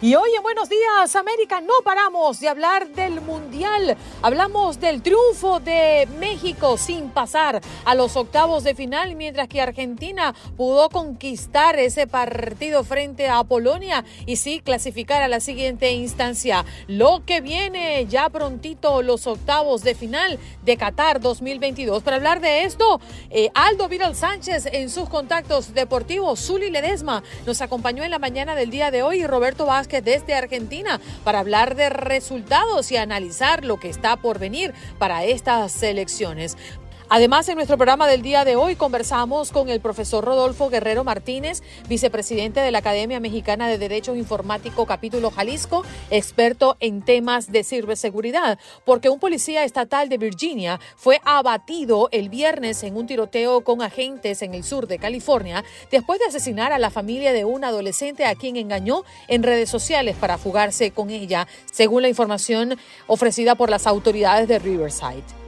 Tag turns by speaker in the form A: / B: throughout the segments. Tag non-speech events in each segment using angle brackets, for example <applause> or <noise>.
A: Y hoy en Buenos Días América no paramos de hablar del Mundial. Hablamos del triunfo de México sin pasar a los octavos de final, mientras que Argentina pudo conquistar ese partido frente a Polonia y sí clasificar a la siguiente instancia. Lo que viene ya prontito los octavos de final de Qatar 2022. Para hablar de esto, eh, Aldo Vidal Sánchez en sus contactos deportivos, Zuli Ledesma nos acompañó en la mañana del día de hoy y Roberto Vázquez desde Argentina para hablar de resultados y analizar lo que está por venir para estas elecciones. Además, en nuestro programa del día de hoy conversamos con el profesor Rodolfo Guerrero Martínez, vicepresidente de la Academia Mexicana de Derecho Informático Capítulo Jalisco, experto en temas de ciberseguridad, porque un policía estatal de Virginia fue abatido el viernes en un tiroteo con agentes en el sur de California después de asesinar a la familia de un adolescente a quien engañó en redes sociales para fugarse con ella, según la información ofrecida por las autoridades de Riverside.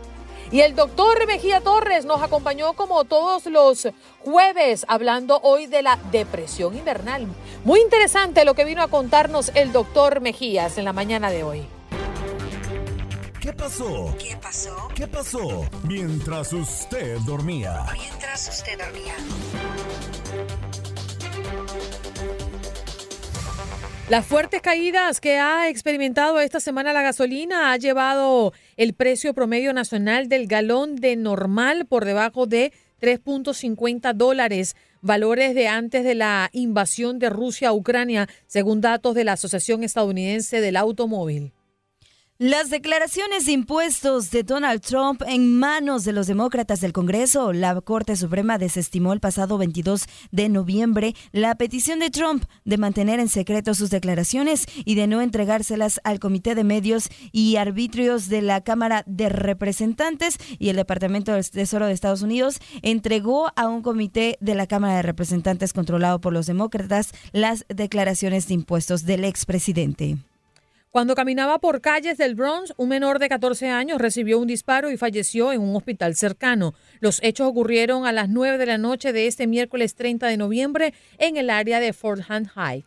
A: Y el doctor Mejía Torres nos acompañó como todos los jueves hablando hoy de la depresión invernal. Muy interesante lo que vino a contarnos el doctor Mejías en la mañana de hoy.
B: ¿Qué pasó?
C: ¿Qué pasó?
B: ¿Qué pasó? Mientras usted dormía.
C: Mientras usted dormía.
A: Las fuertes caídas que ha experimentado esta semana la gasolina ha llevado el precio promedio nacional del galón de normal por debajo de 3.50 dólares, valores de antes de la invasión de Rusia a Ucrania, según datos de la Asociación Estadounidense del Automóvil.
D: Las declaraciones de impuestos de Donald Trump en manos de los demócratas del Congreso. La Corte Suprema desestimó el pasado 22 de noviembre la petición de Trump de mantener en secreto sus declaraciones y de no entregárselas al Comité de Medios y Arbitrios de la Cámara de Representantes y el Departamento del Tesoro de Estados Unidos entregó a un comité de la Cámara de Representantes controlado por los demócratas las declaraciones de impuestos del expresidente.
A: Cuando caminaba por calles del Bronx, un menor de 14 años recibió un disparo y falleció en un hospital cercano. Los hechos ocurrieron a las 9 de la noche de este miércoles 30 de noviembre en el área de Fort Hunt High.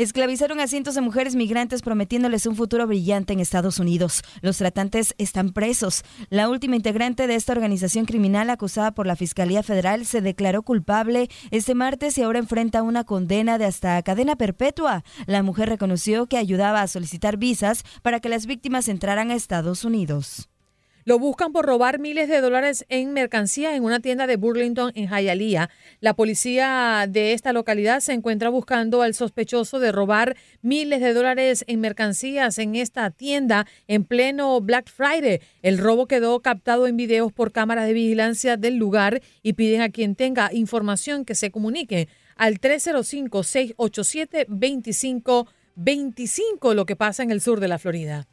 D: Esclavizaron a cientos de mujeres migrantes prometiéndoles un futuro brillante en Estados Unidos. Los tratantes están presos. La última integrante de esta organización criminal acusada por la Fiscalía Federal se declaró culpable este martes y ahora enfrenta una condena de hasta cadena perpetua. La mujer reconoció que ayudaba a solicitar visas para que las víctimas entraran a Estados Unidos.
A: Lo buscan por robar miles de dólares en mercancía en una tienda de Burlington en Hialeah. La policía de esta localidad se encuentra buscando al sospechoso de robar miles de dólares en mercancías en esta tienda en pleno Black Friday. El robo quedó captado en videos por cámaras de vigilancia del lugar y piden a quien tenga información que se comunique al 305-687-2525, lo que pasa en el sur de la Florida.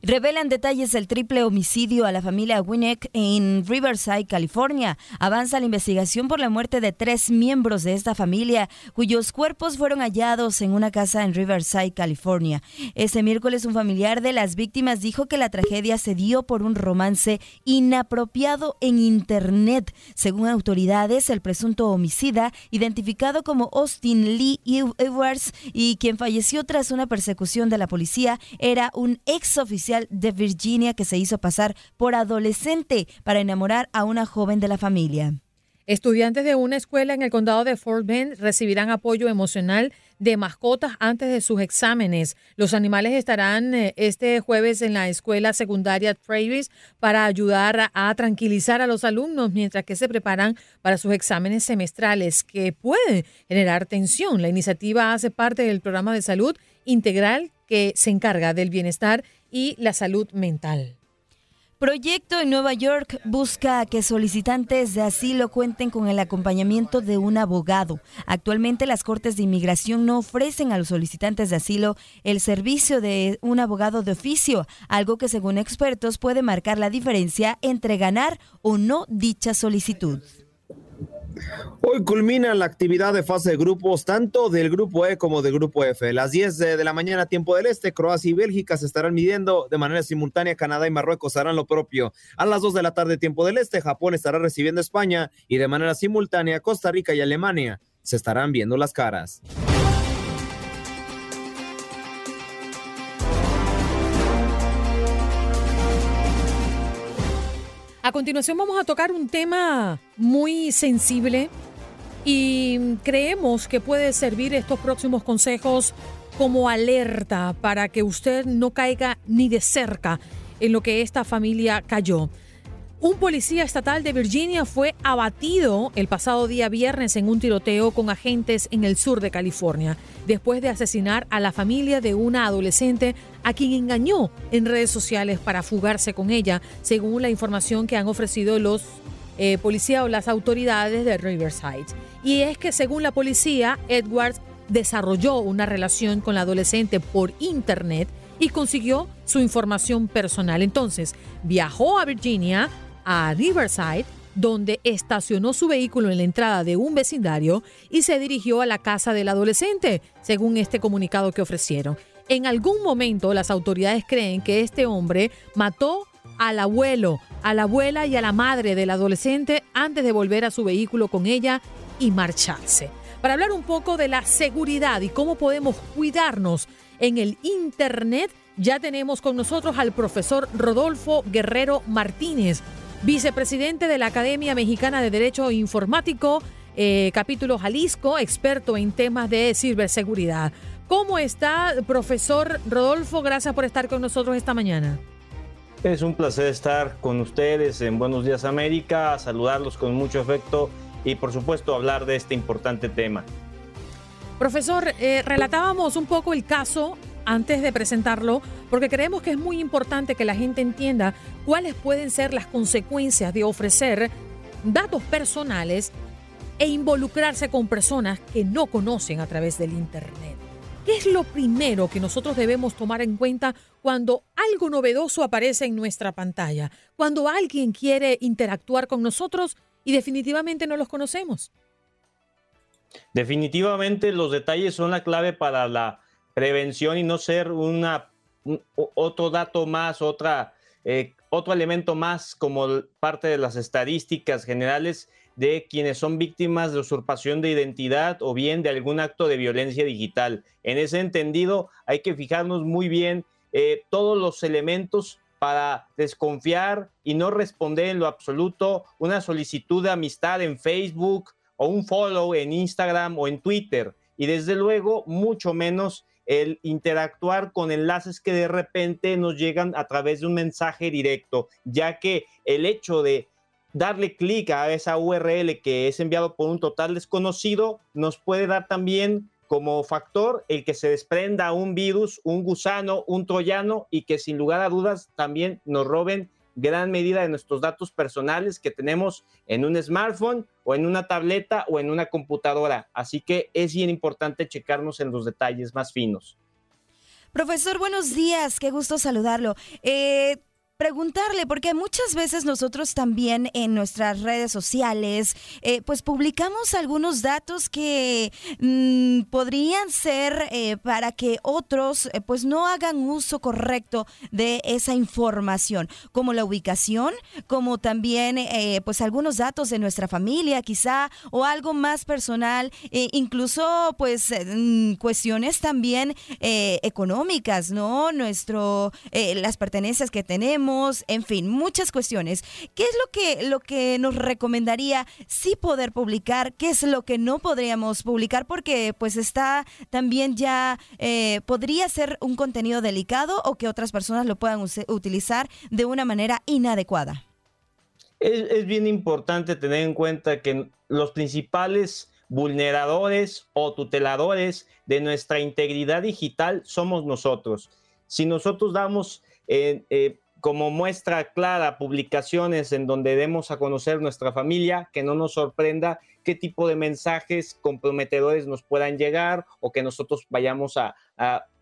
D: Revelan detalles del triple homicidio a la familia Winnick en Riverside, California. Avanza la investigación por la muerte de tres miembros de esta familia, cuyos cuerpos fueron hallados en una casa en Riverside, California. Este miércoles un familiar de las víctimas dijo que la tragedia se dio por un romance inapropiado en Internet. Según autoridades, el presunto homicida, identificado como Austin Lee Edwards y quien falleció tras una persecución de la policía, era un ex oficial de Virginia que se hizo pasar por adolescente para enamorar a una joven de la familia.
A: Estudiantes de una escuela en el condado de Fort Bend recibirán apoyo emocional de mascotas antes de sus exámenes. Los animales estarán eh, este jueves en la escuela secundaria Travis para ayudar a, tranquilizar a los alumnos mientras que se preparan para sus exámenes semestrales que pueden generar tensión. La iniciativa hace parte del programa de salud integral que se encarga del bienestar y la salud mental.
D: Proyecto en Nueva York busca que solicitantes de asilo cuenten con el acompañamiento de un abogado. Actualmente las Cortes de Inmigración no ofrecen a los solicitantes de asilo el servicio de un abogado de oficio, algo que según expertos puede marcar la diferencia entre ganar o no dicha solicitud.
C: Hoy culmina la actividad de fase de grupos tanto del grupo E como del grupo F. las 10 de la mañana, tiempo del este, Croacia y Bélgica se estarán midiendo de manera simultánea. Canadá y Marruecos harán lo propio. A las 2 de la tarde, tiempo del este, Japón estará recibiendo España y de manera simultánea Costa Rica y Alemania se estarán viendo las caras.
A: A continuación vamos a tocar un tema muy sensible y creemos que puede servir estos próximos consejos como alerta para que usted no caiga ni de cerca en lo que esta familia cayó. Un policía estatal de Virginia fue abatido el pasado día viernes en un tiroteo con agentes en el sur de California, después de asesinar a la familia de una adolescente a quien engañó en redes sociales para fugarse con ella, según la información que han ofrecido los eh, policías o las autoridades de Riverside. Y es que según la policía, Edwards desarrolló una relación con la adolescente por internet y consiguió su información personal. Entonces, viajó a Virginia a Riverside, donde estacionó su vehículo en la entrada de un vecindario y se dirigió a la casa del adolescente, según este comunicado que ofrecieron. En algún momento las autoridades creen que este hombre mató al abuelo, a la abuela y a la madre del adolescente antes de volver a su vehículo con ella y marcharse. Para hablar un poco de la seguridad y cómo podemos cuidarnos en el Internet, ya tenemos con nosotros al profesor Rodolfo Guerrero Martínez vicepresidente de la Academia Mexicana de Derecho Informático, eh, capítulo Jalisco, experto en temas de ciberseguridad. ¿Cómo está, profesor Rodolfo? Gracias por estar con nosotros esta mañana.
E: Es un placer estar con ustedes en Buenos Días América, saludarlos con mucho afecto y por supuesto hablar de este importante tema.
A: Profesor, eh, relatábamos un poco el caso antes de presentarlo, porque creemos que es muy importante que la gente entienda cuáles pueden ser las consecuencias de ofrecer datos personales e involucrarse con personas que no conocen a través del Internet. ¿Qué es lo primero que nosotros debemos tomar en cuenta cuando algo novedoso aparece en nuestra pantalla? Cuando alguien quiere interactuar con nosotros y definitivamente no los conocemos.
E: Definitivamente los detalles son la clave para la prevención y no ser una, otro dato más, otra, eh, otro elemento más como parte de las estadísticas generales de quienes son víctimas de usurpación de identidad o bien de algún acto de violencia digital. En ese entendido, hay que fijarnos muy bien eh, todos los elementos para desconfiar y no responder en lo absoluto una solicitud de amistad en Facebook o un follow en Instagram o en Twitter. Y desde luego, mucho menos el interactuar con enlaces que de repente nos llegan a través de un mensaje directo, ya que el hecho de darle clic a esa URL que es enviado por un total desconocido nos puede dar también como factor el que se desprenda un virus, un gusano, un troyano y que sin lugar a dudas también nos roben gran medida de nuestros datos personales que tenemos en un smartphone o en una tableta o en una computadora. Así que es bien importante checarnos en los detalles más finos.
D: Profesor, buenos días, qué gusto saludarlo. Eh, preguntarle, porque muchas veces nosotros también en nuestras redes sociales, eh, pues publicamos algunos datos que mm, podrían ser eh, para que otros eh, pues no hagan uso correcto de esa información, como la ubicación, como también pues algunos datos de nuestra familia quizá, o algo más personal, incluso pues mm, cuestiones también económicas, ¿no? Nuestro, las pertenencias que tenemos en fin, muchas cuestiones. ¿Qué es lo que, lo que nos recomendaría sí poder publicar? ¿Qué es lo que no podríamos publicar? Porque pues está también ya, eh, podría ser un contenido delicado o que otras personas lo puedan utilizar de una manera inadecuada.
E: Es, bien importante tener en cuenta que los principales vulneradores o tuteladores de nuestra integridad digital somos nosotros. Si nosotros damos eh, eh, como muestra clara publicaciones en donde demos a conocer nuestra familia, que no nos sorprenda qué tipo de mensajes comprometedores nos puedan llegar o que nosotros vayamos a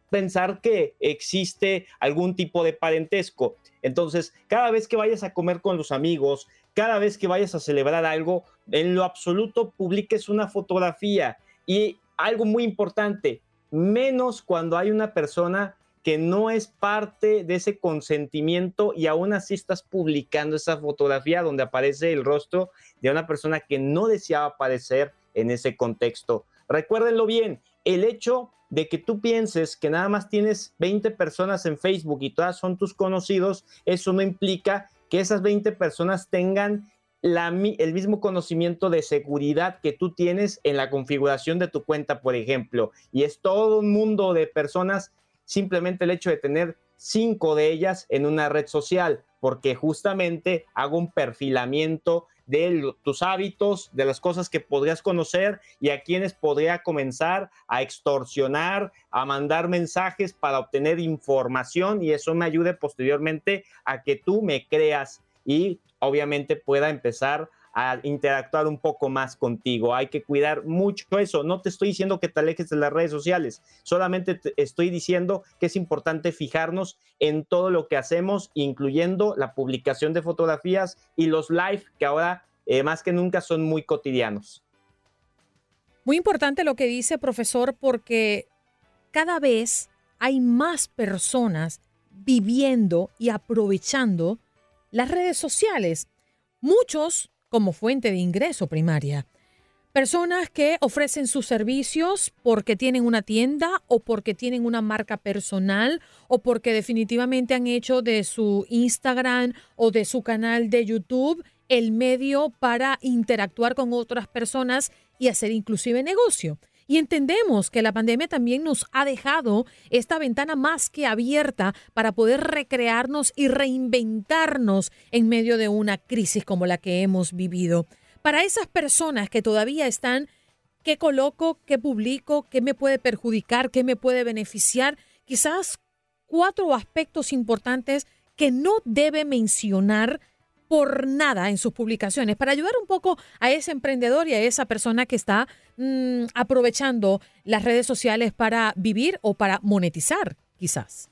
E: pensar que existe algún tipo de parentesco. Entonces, cada vez que vayas a comer con los amigos, cada vez que vayas a celebrar algo, en lo absoluto publiques una fotografía. Y algo muy importante, menos cuando hay una persona que no es parte de ese consentimiento y aún así estás publicando esa fotografía donde aparece el rostro de una persona que no deseaba aparecer en ese contexto. Recuérdenlo bien, el hecho de que tú pienses que nada más tienes 20 personas en Facebook y todas son tus conocidos, eso no implica que esas 20 personas tengan el mismo conocimiento de seguridad que tú tienes en la configuración de tu cuenta, por ejemplo. Y es todo un mundo de personas, simplemente el hecho de tener cinco de ellas en una red social, porque justamente hago un perfilamiento de tus hábitos, de las cosas que podrías conocer y a quienes podría comenzar a extorsionar, a mandar mensajes para obtener información y eso me ayude posteriormente a que tú me creas y obviamente pueda empezar a interactuar un poco más contigo. Hay que cuidar mucho eso. No te estoy diciendo que te alejes de las redes sociales, solamente te estoy diciendo que es importante fijarnos en todo lo que hacemos, incluyendo la publicación de fotografías y los live que ahora eh, más que nunca son muy cotidianos.
A: Muy importante lo que dice profesor porque cada vez hay más personas viviendo y aprovechando las redes sociales. Muchos como fuente de ingreso primaria. Personas que ofrecen sus servicios porque tienen una tienda o porque tienen una marca personal o porque definitivamente han hecho de su Instagram o de su canal de YouTube el medio para interactuar con otras personas y hacer inclusive negocio. Y entendemos que la pandemia también nos ha dejado esta ventana más que abierta para poder recrearnos y reinventarnos en medio de una crisis como la que hemos vivido. Para esas personas que todavía están, ¿qué coloco? ¿Qué publico? ¿Qué me puede perjudicar? ¿Qué me puede beneficiar? Quizás cuatro aspectos importantes que no debe mencionar por nada en sus publicaciones para ayudar un poco a ese emprendedor y a esa persona que está mm, aprovechando las redes sociales para vivir o para monetizar, quizás.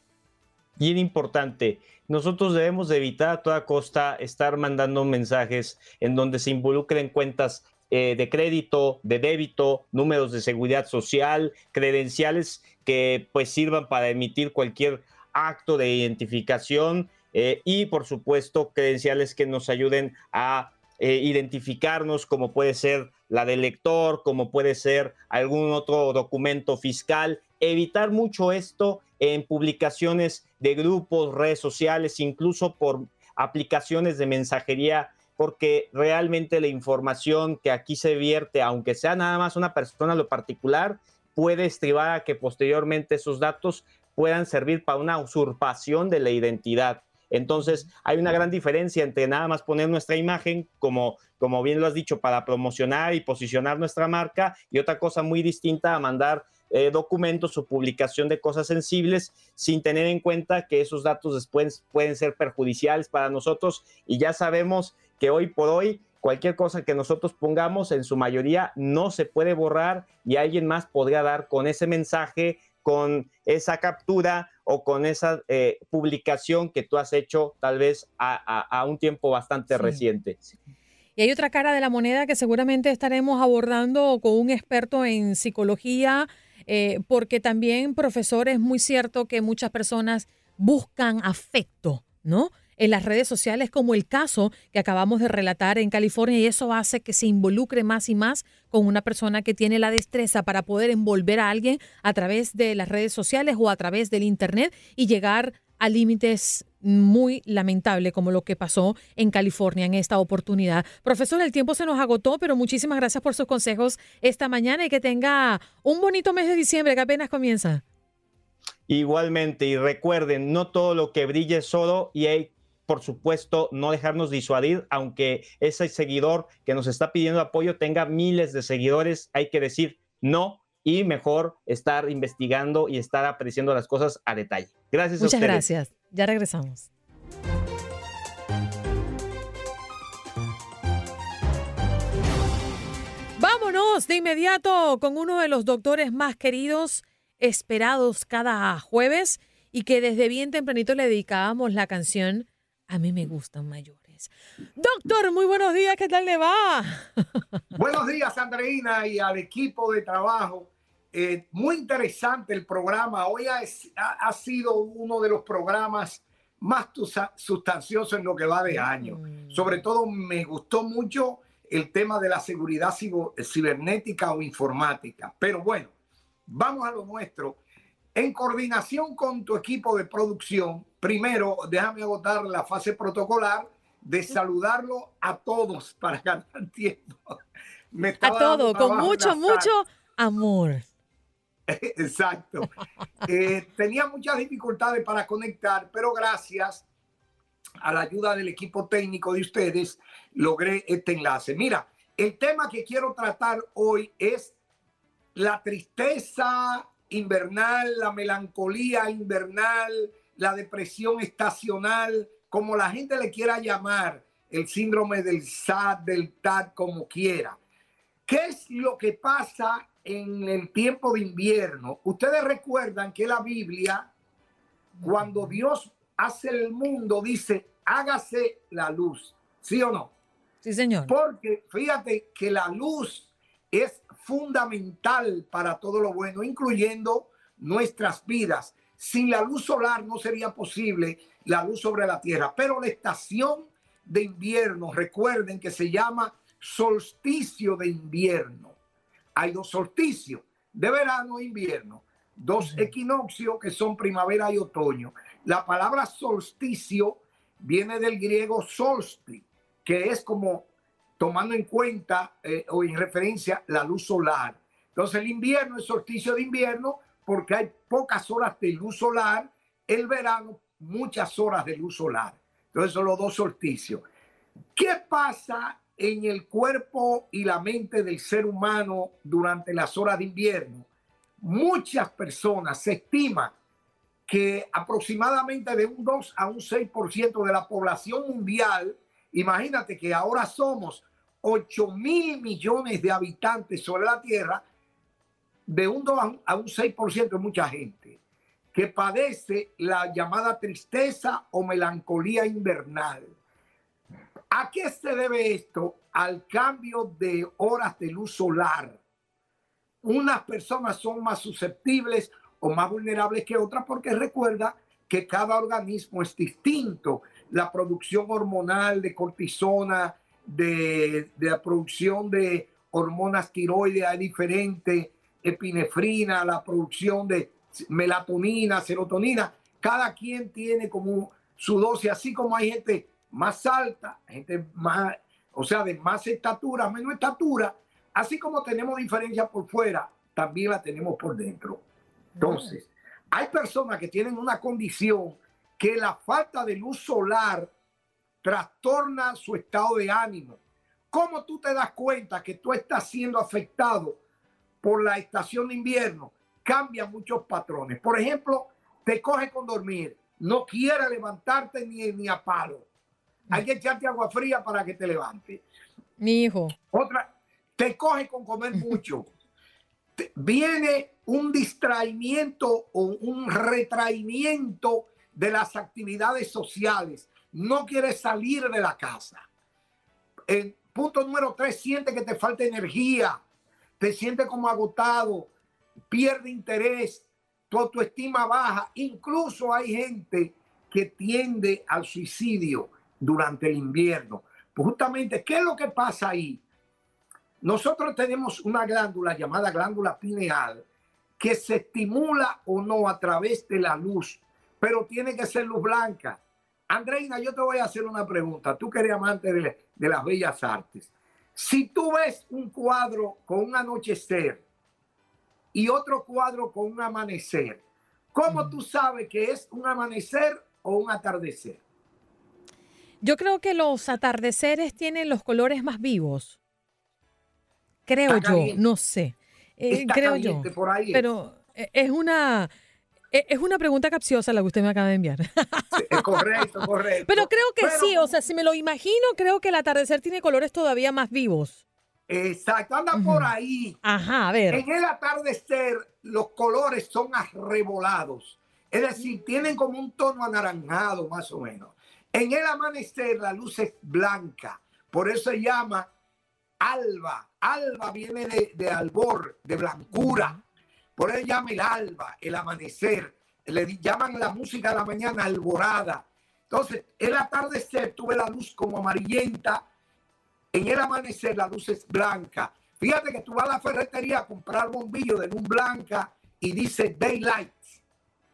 E: Bien importante, nosotros debemos de evitar a toda costa estar mandando mensajes en donde se involucren cuentas eh, de crédito, de débito, números de seguridad social, credenciales que pues sirvan para emitir cualquier acto de identificación eh, y por supuesto credenciales que nos ayuden a eh, identificarnos como puede ser la del lector, como puede ser algún otro documento fiscal. Evitar mucho esto en publicaciones de grupos, redes sociales, incluso por aplicaciones de mensajería, porque realmente la información que aquí se vierte, aunque sea nada más una persona lo particular, puede estribar a que posteriormente esos datos puedan servir para una usurpación de la identidad. Entonces, hay una gran diferencia entre nada más poner nuestra imagen, como, como bien lo has dicho, para promocionar y posicionar nuestra marca, y otra cosa muy distinta a mandar eh, documentos o publicación de cosas sensibles sin tener en cuenta que esos datos después pueden ser perjudiciales para nosotros. Y ya sabemos que hoy por hoy cualquier cosa que nosotros pongamos en su mayoría no se puede borrar y alguien más podría dar con ese mensaje con esa captura o con esa eh, publicación que tú has hecho tal vez a, un tiempo bastante reciente.
A: Y hay otra cara de la moneda que seguramente estaremos abordando con un experto en psicología, eh, porque también, profesor, es muy cierto que muchas personas buscan afecto, ¿no? En las redes sociales, como el caso que acabamos de relatar en California, y eso hace que se involucre más y más con una persona que tiene la destreza para poder envolver a alguien a través de las redes sociales o a través del Internet y llegar a límites muy lamentable como lo que pasó en California en esta oportunidad. Profesor, el tiempo se nos agotó, pero muchísimas gracias por sus consejos esta mañana y que tenga un bonito mes de diciembre que apenas comienza.
E: Igualmente, y recuerden, no todo lo que brille es oro y hay, por supuesto, no dejarnos disuadir, aunque ese seguidor que nos está pidiendo apoyo tenga miles de seguidores, hay que decir no y mejor estar investigando y estar apreciando las cosas a detalle. Gracias
A: Muchas
E: a ustedes.
A: gracias. Ya regresamos. Vámonos de inmediato con uno de los doctores más queridos, esperados cada jueves y que desde bien tempranito le dedicábamos la canción A mí me gustan mayores. Doctor, muy buenos días, ¿qué tal le va? <laughs>
F: Buenos días, Andreina, y al equipo de trabajo. Eh, muy interesante el programa. Hoy ha, ha, sido uno de los programas más sustanciosos en lo que va de año. Mm. Sobre todo me gustó mucho el tema de la seguridad cibernética o informática. Pero bueno, vamos a lo nuestro. En coordinación con tu equipo de producción, primero déjame agotar la fase protocolar de saludarlo a todos para ganar <laughs> tiempo.
A: a todo, con mucho, mucho amor. <laughs>
F: Exacto. Eh, tenía muchas dificultades para conectar, pero gracias a la ayuda del equipo técnico de ustedes logré este enlace. Mira, el tema que quiero tratar hoy es la tristeza invernal, la melancolía invernal, la depresión estacional, como la gente le quiera llamar, el síndrome del SAD, del TAD, como quiera. ¿Qué es lo que pasa en el tiempo de invierno? Ustedes recuerdan que la Biblia, cuando Dios hace el mundo, dice, hágase la luz. ¿Sí o no?
A: Sí, señor.
F: Porque fíjate que la luz es fundamental para todo lo bueno, incluyendo nuestras vidas. Sin la luz solar no sería posible la luz sobre la tierra. Pero la estación de invierno, recuerden que se llama solsticio de invierno. Hay dos solsticios, de verano e invierno. Dos equinoccios que son primavera y otoño. La palabra solsticio viene del griego solsti, que es como tomando en cuenta eh, o en referencia la luz solar. Entonces el invierno es solsticio de invierno porque hay pocas horas de luz solar. El verano muchas horas de luz solar. Entonces son los dos solsticios. ¿Qué pasa en el cuerpo y la mente del ser humano durante las horas de invierno? Muchas personas se estima que aproximadamente de un 2 a un 6% de la población mundial, imagínate que ahora somos 8 mil millones de habitantes sobre la Tierra, de un 2 a un 6% es mucha gente que padece la llamada tristeza o melancolía invernal. ¿A qué se debe esto? Al cambio de horas de luz solar. Unas personas son más susceptibles o más vulnerables que otras porque recuerda que cada organismo es distinto. La producción hormonal de cortisona, de, de la producción de hormonas tiroides es diferente, epinefrina, la producción de melatonina, serotonina, cada quien tiene como su dosis, así como hay gente más alta, gente más, o sea, de más estatura, menos estatura, así como tenemos diferencia por fuera, también la tenemos por dentro. Entonces, hay personas que tienen una condición que la falta de luz solar trastorna su estado de ánimo. ¿Cómo tú te das cuenta que tú estás siendo afectado por la estación de invierno? cambia muchos patrones. Por ejemplo, te coge con dormir, no quiere levantarte ni, ni a palo. Hay que echarte agua fría para que te levante.
A: Mi hijo.
F: Otra, te coge con comer <laughs> mucho. viene un distraimiento o un retraimiento de las actividades sociales. No quieres salir de la casa. El punto número tres, siente que te falta energía, te siente como agotado, pierde interés, tu autoestima baja. Incluso hay gente que tiende al suicidio durante el invierno. Justamente, ¿qué es lo que pasa ahí? Nosotros tenemos una glándula llamada glándula pineal que se estimula o no a través de la luz, pero tiene que ser luz blanca. Andreina, yo te voy a hacer una pregunta. Tú que eres amante de, de las bellas artes. Si tú ves un cuadro con un anochecer y otro cuadro con un amanecer, ¿cómo tú sabes que es un amanecer o un atardecer?
A: Yo creo que los atardeceres tienen los colores más vivos. Creo yo, no sé. Eh, creo yo.
F: por ahí.
A: Pero eh, es una es una pregunta capciosa la que usted me acaba de enviar.
F: Es correcto, correcto.
A: Pero creo que sí, o sea, si me lo imagino, creo que el atardecer tiene colores todavía más vivos.
F: Exacto, anda por ahí.
A: Ajá, a ver.
F: En el atardecer, los colores son arrebolados. Es decir, tienen como un tono anaranjado, más o menos. En el amanecer, la luz es blanca. Por eso se llama alba. Alba viene de, de albor, de blancura. Por eso llama el alba, el amanecer. Le llaman la música de la mañana alborada. Entonces, el atardecer, tuve la luz como amarillenta. En el amanecer, la luz es blanca. Fíjate que tú vas a la ferretería a comprar bombillos de luz blanca y dice daylight.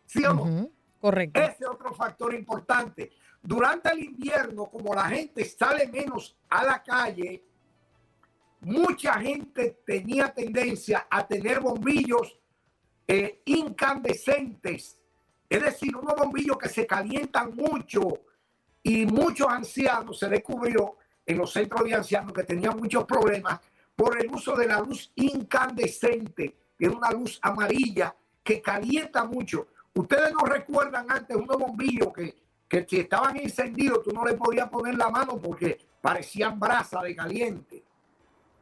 F: ¿Sí o no?
A: Ujú, Correcto.
F: Ese es otro factor importante. Durante el invierno, como la gente sale menos a la calle, mucha gente tenía tendencia a tener bombillos eh, incandescentes. Es decir, unos bombillos que se calientan mucho y muchos ancianos se descubrió en los centros de ancianos que tenían muchos problemas por el uso de la luz incandescente, que es una luz amarilla que calienta mucho. Ustedes no recuerdan antes unos bombillos que, que si estaban encendidos tú no le podías poner la mano porque parecían brasa de caliente.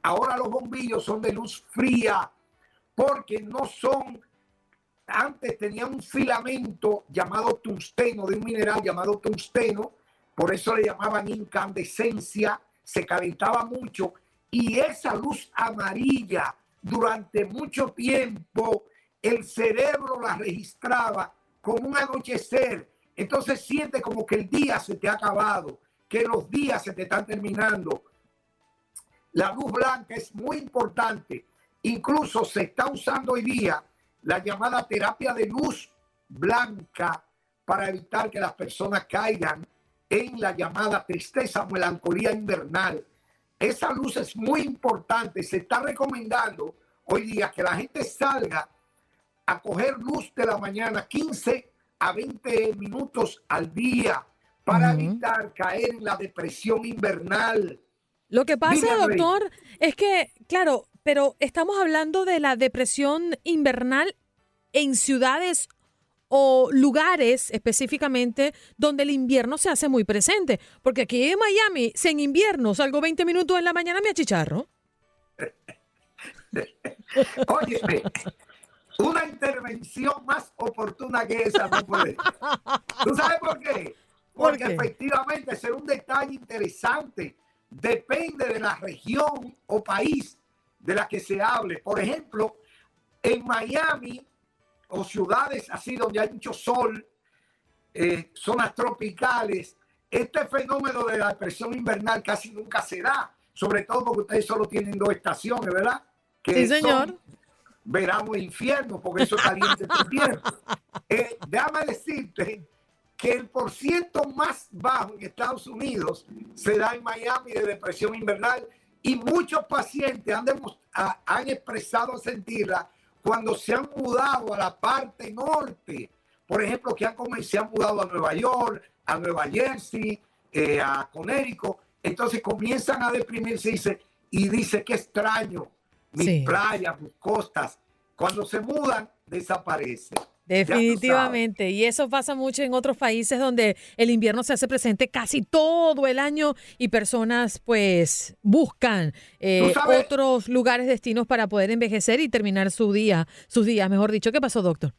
F: Ahora los bombillos son de luz fría porque no son, antes tenían un filamento llamado tungsteno, de un mineral llamado tungsteno, por eso le llamaban incandescencia, se calentaba mucho y esa luz amarilla durante mucho tiempo el cerebro la registraba como un anochecer. Entonces siente como que el día se te ha acabado, que los días se te están terminando. La luz blanca es muy importante. Incluso se está usando hoy día la llamada terapia de luz blanca para evitar que las personas caigan en la llamada tristeza o melancolía invernal. Esa luz es muy importante. Se está recomendando hoy día que la gente salga a coger luz de la mañana 15 a 20 minutos al día para evitar caer en la depresión invernal.
A: Lo que pasa,
F: Dime,
A: doctor, es que, claro, pero estamos hablando de la depresión invernal en ciudades o lugares específicamente donde el invierno se hace muy presente. Porque aquí en Miami, si en invierno salgo 20 minutos en la mañana, me achicharro. <laughs>
F: Oye, una intervención más oportuna que esa no puede. ¿Tú sabes por qué?
A: ¿Por
F: Porque
A: qué?
F: efectivamente ser un detalle interesante. Depende de la región o país de la que se hable. Por ejemplo, en Miami o ciudades así donde hay mucho sol, eh, zonas tropicales, este fenómeno de la depresión invernal casi nunca se da, sobre todo porque ustedes solo tienen dos estaciones, ¿verdad? Que
A: Sí, señor.
F: verano e infierno, porque eso es caliente todo el tiempo. <laughs> Eh, déjame decirte que el porciento más bajo en Estados Unidos se da en Miami de depresión invernal y muchos pacientes han, expresado sentirla cuando se han mudado a la parte norte. Por ejemplo, que han, se han mudado a Nueva York, a Nueva Jersey, eh, a Connecticut. Entonces comienzan a deprimirse y dice, y dice que extraño mis
A: Sí.
F: playas, mis costas. Cuando se mudan, desaparece. Ya
A: Definitivamente. Y eso pasa mucho en otros países donde el invierno se hace presente casi todo el año y personas pues buscan eh, otros lugares, destinos para poder envejecer y terminar su día, sus días, mejor dicho. ¿Qué pasó, doctor?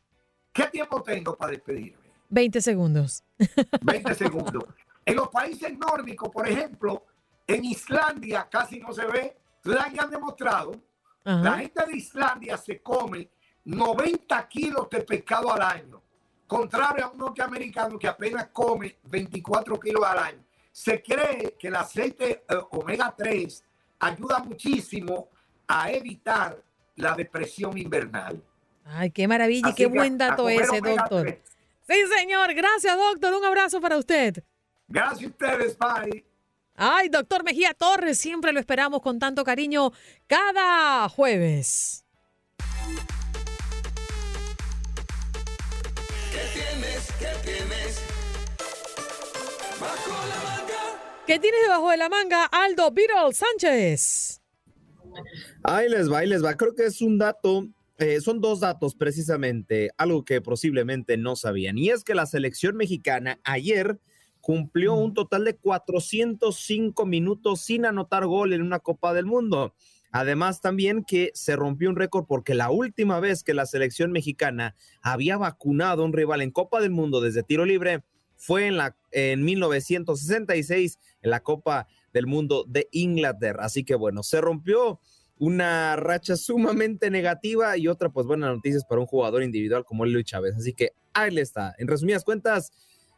F: ¿Qué tiempo tengo para despedirme?
A: 20 segundos. <laughs>
F: 20 segundos. En los países nórdicos, por ejemplo, en Islandia casi no se ve. ¿Sabes qué han demostrado? La gente de Islandia se come 90 kilos de pescado al año, contrario a un norteamericano que apenas come 24 kilos al año. Se cree que el aceite eh, omega 3 ayuda muchísimo a evitar la depresión invernal.
A: Ay, qué maravilla y qué buen dato ese, doctor.
F: 3.
A: Sí, señor. Gracias, doctor. Un abrazo para usted.
F: Gracias a ustedes, bye.
A: Ay, doctor Mejía Torres, siempre lo esperamos con tanto cariño cada jueves.
G: Tienes? ¿Qué tienes? Bajo la manga.
A: ¿Qué tienes debajo de la manga, Aldo Beetle Sánchez?
H: Ahí les va, ahí les va. Creo que es un dato, eh, son dos datos precisamente, algo que posiblemente no sabían. Y es que la selección mexicana ayer cumplió un total de 405 minutos sin anotar gol en una Copa del Mundo. Además, también que se rompió un récord porque la última vez que la selección mexicana había vacunado a un rival en Copa del Mundo desde tiro libre fue en, la, en 1966 en la Copa del Mundo de Inglaterra. Así que bueno, se rompió una racha sumamente negativa y otra, pues buenas noticias para un jugador individual como Luis Chávez. Así que ahí le está. En resumidas cuentas,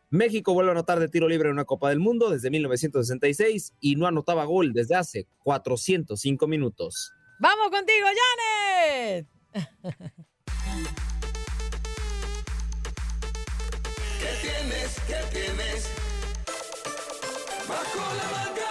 H: México vuelve a anotar de tiro libre en una Copa del Mundo desde 1966 y no anotaba gol desde hace 405 minutos.
A: ¡Vamos contigo, Janet!
G: ¿Qué tienes? ¿Qué tienes? Bajo la manga.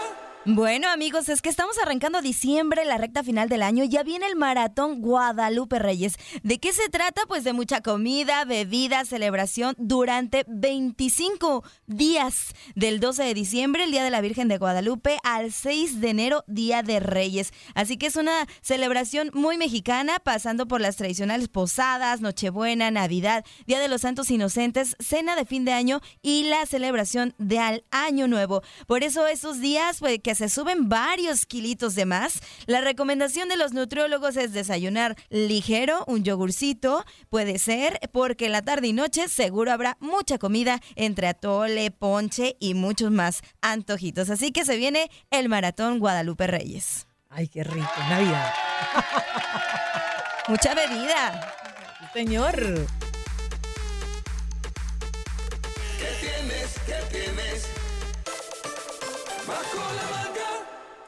D: Bueno, amigos, es que estamos arrancando diciembre, la recta final del año. Ya viene el maratón Guadalupe Reyes. ¿De qué se trata? Pues de mucha comida, bebida, celebración durante 25 días, del 12 de diciembre, el Día de la Virgen de Guadalupe, al 6 de enero, Día de Reyes. Así que es una celebración muy mexicana, pasando por las tradicionales posadas, Nochebuena, Navidad, Día de los Santos Inocentes, cena de fin de año y la celebración del Año Nuevo. Por eso esos días, pues, que se suben varios kilitos de más. La recomendación de los nutriólogos es desayunar ligero, un yogurcito, puede ser, porque la tarde y noche seguro habrá mucha comida entre atole, ponche y muchos más antojitos. Así que se viene el maratón Guadalupe Reyes.
A: Ay, qué rico, Navidad.
D: Mucha bebida.
A: Señor.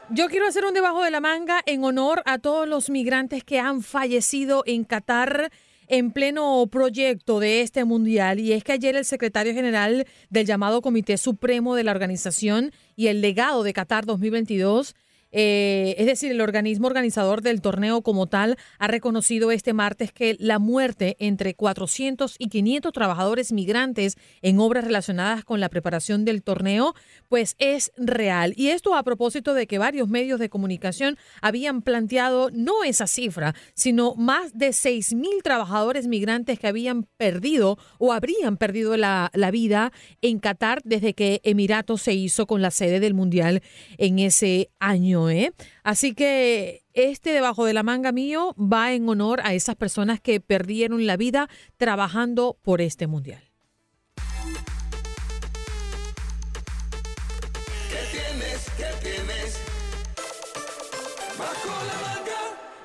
A: Yo quiero hacer un debajo de la manga en honor a todos los migrantes que han fallecido en Qatar en pleno proyecto de este mundial. Y es que ayer el secretario general del llamado Comité Supremo de la organización y el legado de Qatar 2022 eh, es decir, el organismo organizador del torneo como tal ha reconocido este martes que la muerte entre 400 y 500 trabajadores migrantes en obras relacionadas con la preparación del torneo, pues es real. Y esto a propósito de que varios medios de comunicación habían planteado no esa cifra, sino más de 6 mil trabajadores migrantes que habían perdido o habrían perdido la, la vida en Qatar desde que Emiratos se hizo con la sede del Mundial en ese año. ¿Eh? Así que este debajo de la manga mío va en honor a esas personas que perdieron la vida trabajando por este mundial.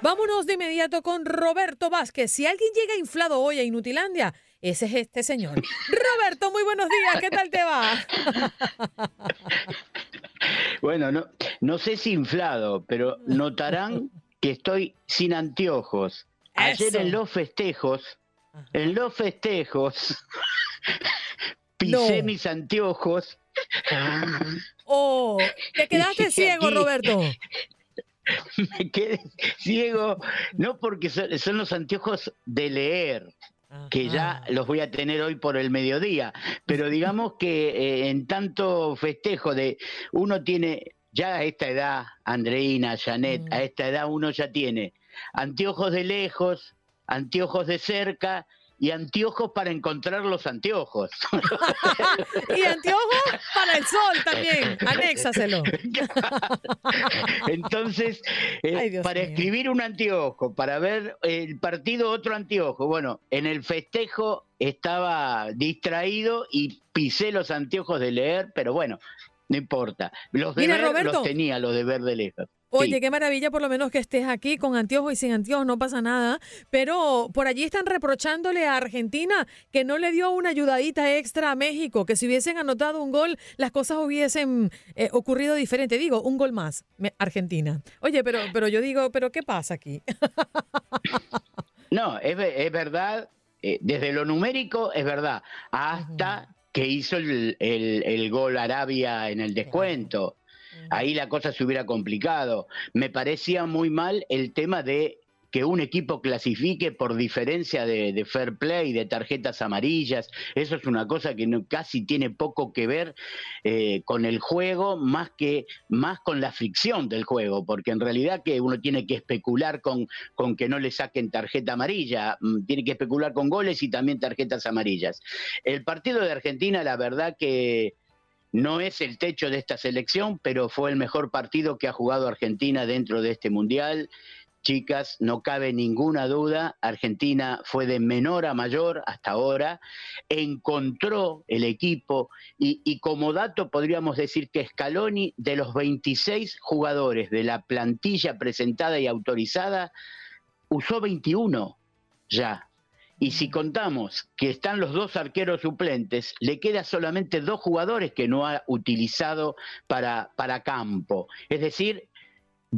A: Vámonos de inmediato con Roberto Vázquez. Si alguien llega inflado hoy a Inutilandia, ese es este señor. Roberto, muy buenos días. ¿Qué tal te va? <laughs>
I: Bueno, no, no sé si inflado, pero notarán que estoy sin anteojos. Ayer
A: Eso.
I: en los festejos, en los festejos, pisé
A: No.
I: mis anteojos.
A: Oh, te quedaste <laughs> ciego,
I: aquí.
A: Roberto. <laughs>
I: Me quedé ciego, no porque son, son los anteojos de leer, que ya los voy a tener hoy por el mediodía, pero digamos que eh, en tanto festejo de uno tiene, ya a esta edad, Andreina, Janet,
A: Mm.
I: a esta edad uno ya tiene anteojos de lejos, anteojos de cerca y anteojos para encontrar los anteojos. <laughs>
A: Y anteojos para el sol también. <laughs> Anéxaselo.
I: Entonces, eh,
A: Ay,
I: para
A: mío.
I: escribir un anteojo, para ver el partido otro anteojo. Bueno, en el festejo estaba distraído y pisé los anteojos de leer, pero bueno, no importa. Los de
A: Mira,
I: ver
A: Roberto.
I: los tenía, los de ver de lejos.
A: Oye,
I: Sí.
A: qué maravilla por lo menos que estés aquí con anteojos y sin anteojos, no pasa nada. Pero por allí están reprochándole a Argentina que no le dio una ayudadita extra a México, que si hubiesen anotado un gol, las cosas hubiesen eh, ocurrido diferente. Digo, un gol más, me- Argentina. Oye, pero, pero yo digo, ¿pero qué pasa aquí?
I: No, es verdad, eh, desde lo numérico es verdad, hasta que hizo el, el- el gol Arabia en el descuento. Ahí la cosa se hubiera complicado. Me parecía muy mal el tema de que un equipo clasifique por diferencia de, fair play, de tarjetas amarillas. Eso es una cosa que casi tiene poco que ver eh, con el juego, más que más con la fricción del juego, porque en realidad que uno tiene que especular con, con que no le saquen tarjeta amarilla, mm, tiene que especular con goles y también tarjetas amarillas. El partido de Argentina, la verdad que no es el techo de esta selección, pero fue el mejor partido que ha jugado Argentina dentro de este mundial. Chicas, no cabe ninguna duda, Argentina fue de menor a mayor hasta ahora, encontró el equipo y, como dato podríamos decir que Scaloni, de los 26 jugadores de la plantilla presentada y autorizada, usó 21 ya. Y si contamos que están los dos arqueros suplentes, le queda solamente dos jugadores que no ha utilizado para, para campo. Es decir,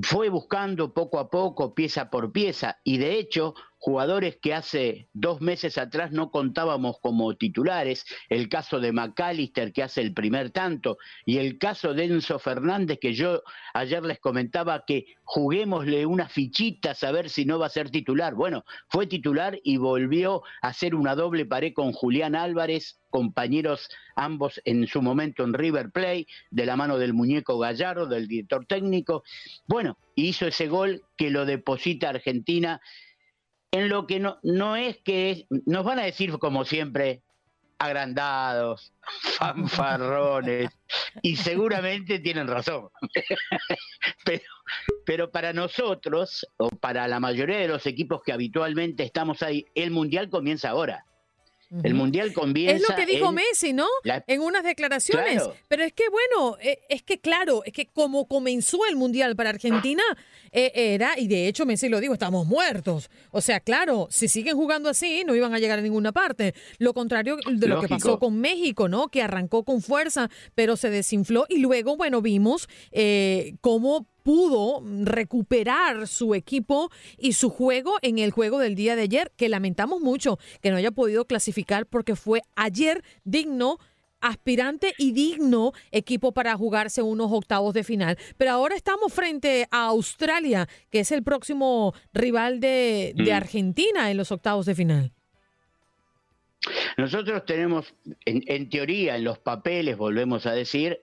I: fue buscando poco a poco, pieza por pieza, y de hecho, jugadores que hace dos meses atrás no contábamos como titulares, el caso de McAllister que hace el primer tanto, y el caso de Enzo Fernández que yo ayer les comentaba que juguémosle unas fichitas a ver si no va a ser titular. Bueno, fue titular y volvió a hacer una doble pared con Julián Álvarez, compañeros ambos en su momento en River Play, de la mano del muñeco Gallardo, del director técnico. Bueno, hizo ese gol que lo deposita Argentina en lo que no, no es que es- nos van a decir como siempre agrandados, <laughs> fanfarrones, y seguramente tienen razón. <laughs> pero, pero para nosotros, o para la mayoría de los equipos que habitualmente estamos ahí, el Mundial comienza ahora. El Mundial comienza...
A: Es lo que dijo
I: en
A: Messi, ¿no?
I: la-
A: En unas declaraciones.
I: Claro.
A: Pero es que, bueno, eh, es que claro, es que como comenzó el Mundial para Argentina, eh, era, y de hecho Messi lo dijo, estamos muertos. O sea, claro, si siguen jugando así, no iban a llegar a ninguna parte. Lo contrario de lo que pasó con México, ¿no? Que arrancó con fuerza, pero se desinfló y luego, bueno, vimos eh, cómo pudo recuperar su equipo y su juego en el juego del día de ayer, que lamentamos mucho que no haya podido clasificar porque fue ayer digno aspirante y digno equipo para jugarse unos octavos de final. Pero ahora estamos frente a Australia, que es el próximo rival de, de
I: Mm.
A: Argentina en los octavos de final.
I: Nosotros tenemos, en, en teoría, en los papeles, volvemos a decir,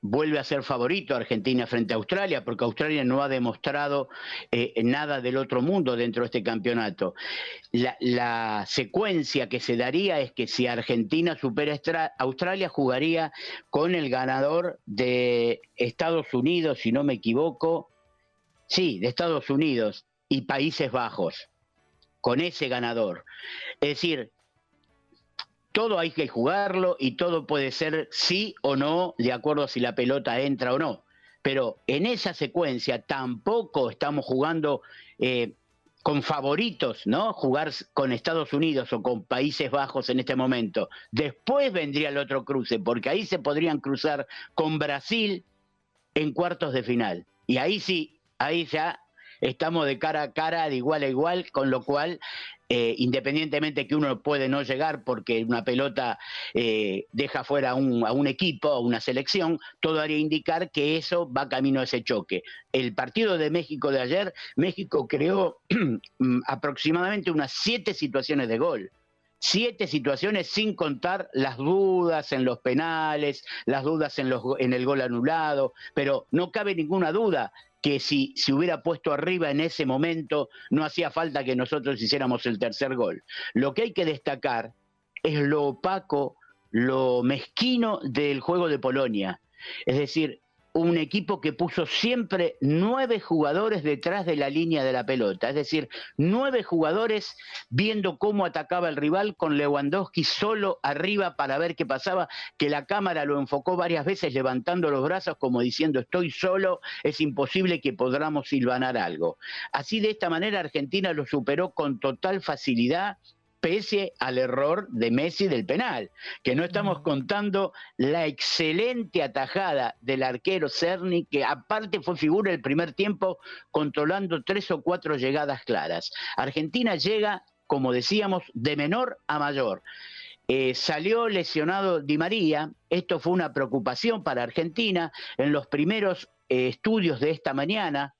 I: vuelve a ser favorito Argentina frente a Australia, porque Australia no ha demostrado eh, nada del otro mundo dentro de este campeonato. La, la secuencia que se daría es que si Argentina supera a Australia, jugaría con el ganador de Estados Unidos, si no me equivoco, sí, de Estados Unidos y Países Bajos, con ese ganador. Es decir, todo hay que jugarlo y todo puede ser sí o no, de acuerdo a si la pelota entra o no. Pero en esa secuencia tampoco estamos jugando eh, con favoritos, ¿no? Jugar con Estados Unidos o con Países Bajos en este momento. Después vendría el otro cruce, porque ahí se podrían cruzar con Brasil en cuartos de final. Y ahí sí, ahí ya estamos de cara a cara, de igual a igual, con lo cual, eh, independientemente que uno puede no llegar porque una pelota eh, deja fuera a un, a un equipo, a una selección, todo haría indicar que eso va camino a ese choque. El partido de México de ayer, México creó <clears throat> aproximadamente unas siete situaciones de gol siete situaciones sin contar las dudas en los penales, las dudas en, los, en el gol anulado, pero no cabe ninguna duda que si se hubiera puesto arriba en ese momento, no hacía falta que nosotros hiciéramos el tercer gol. Lo que hay que destacar es lo opaco, lo mezquino del juego de Polonia. Es decir, un equipo que puso siempre nueve jugadores detrás de la línea de la pelota, es decir, nueve jugadores viendo cómo atacaba el rival con Lewandowski solo arriba para ver qué pasaba, que la cámara lo enfocó varias veces levantando los brazos como diciendo estoy solo, es imposible que podamos silvanar algo. Así de esta manera Argentina lo superó con total facilidad pese al error de Messi del penal, que no estamos contando la excelente atajada del arquero Cerny, que aparte fue figura el primer tiempo controlando tres o cuatro llegadas claras. Argentina llega, como decíamos, de menor a mayor. eh, salió lesionado Di María, esto fue una preocupación para Argentina. En los primeros eh, estudios de esta mañana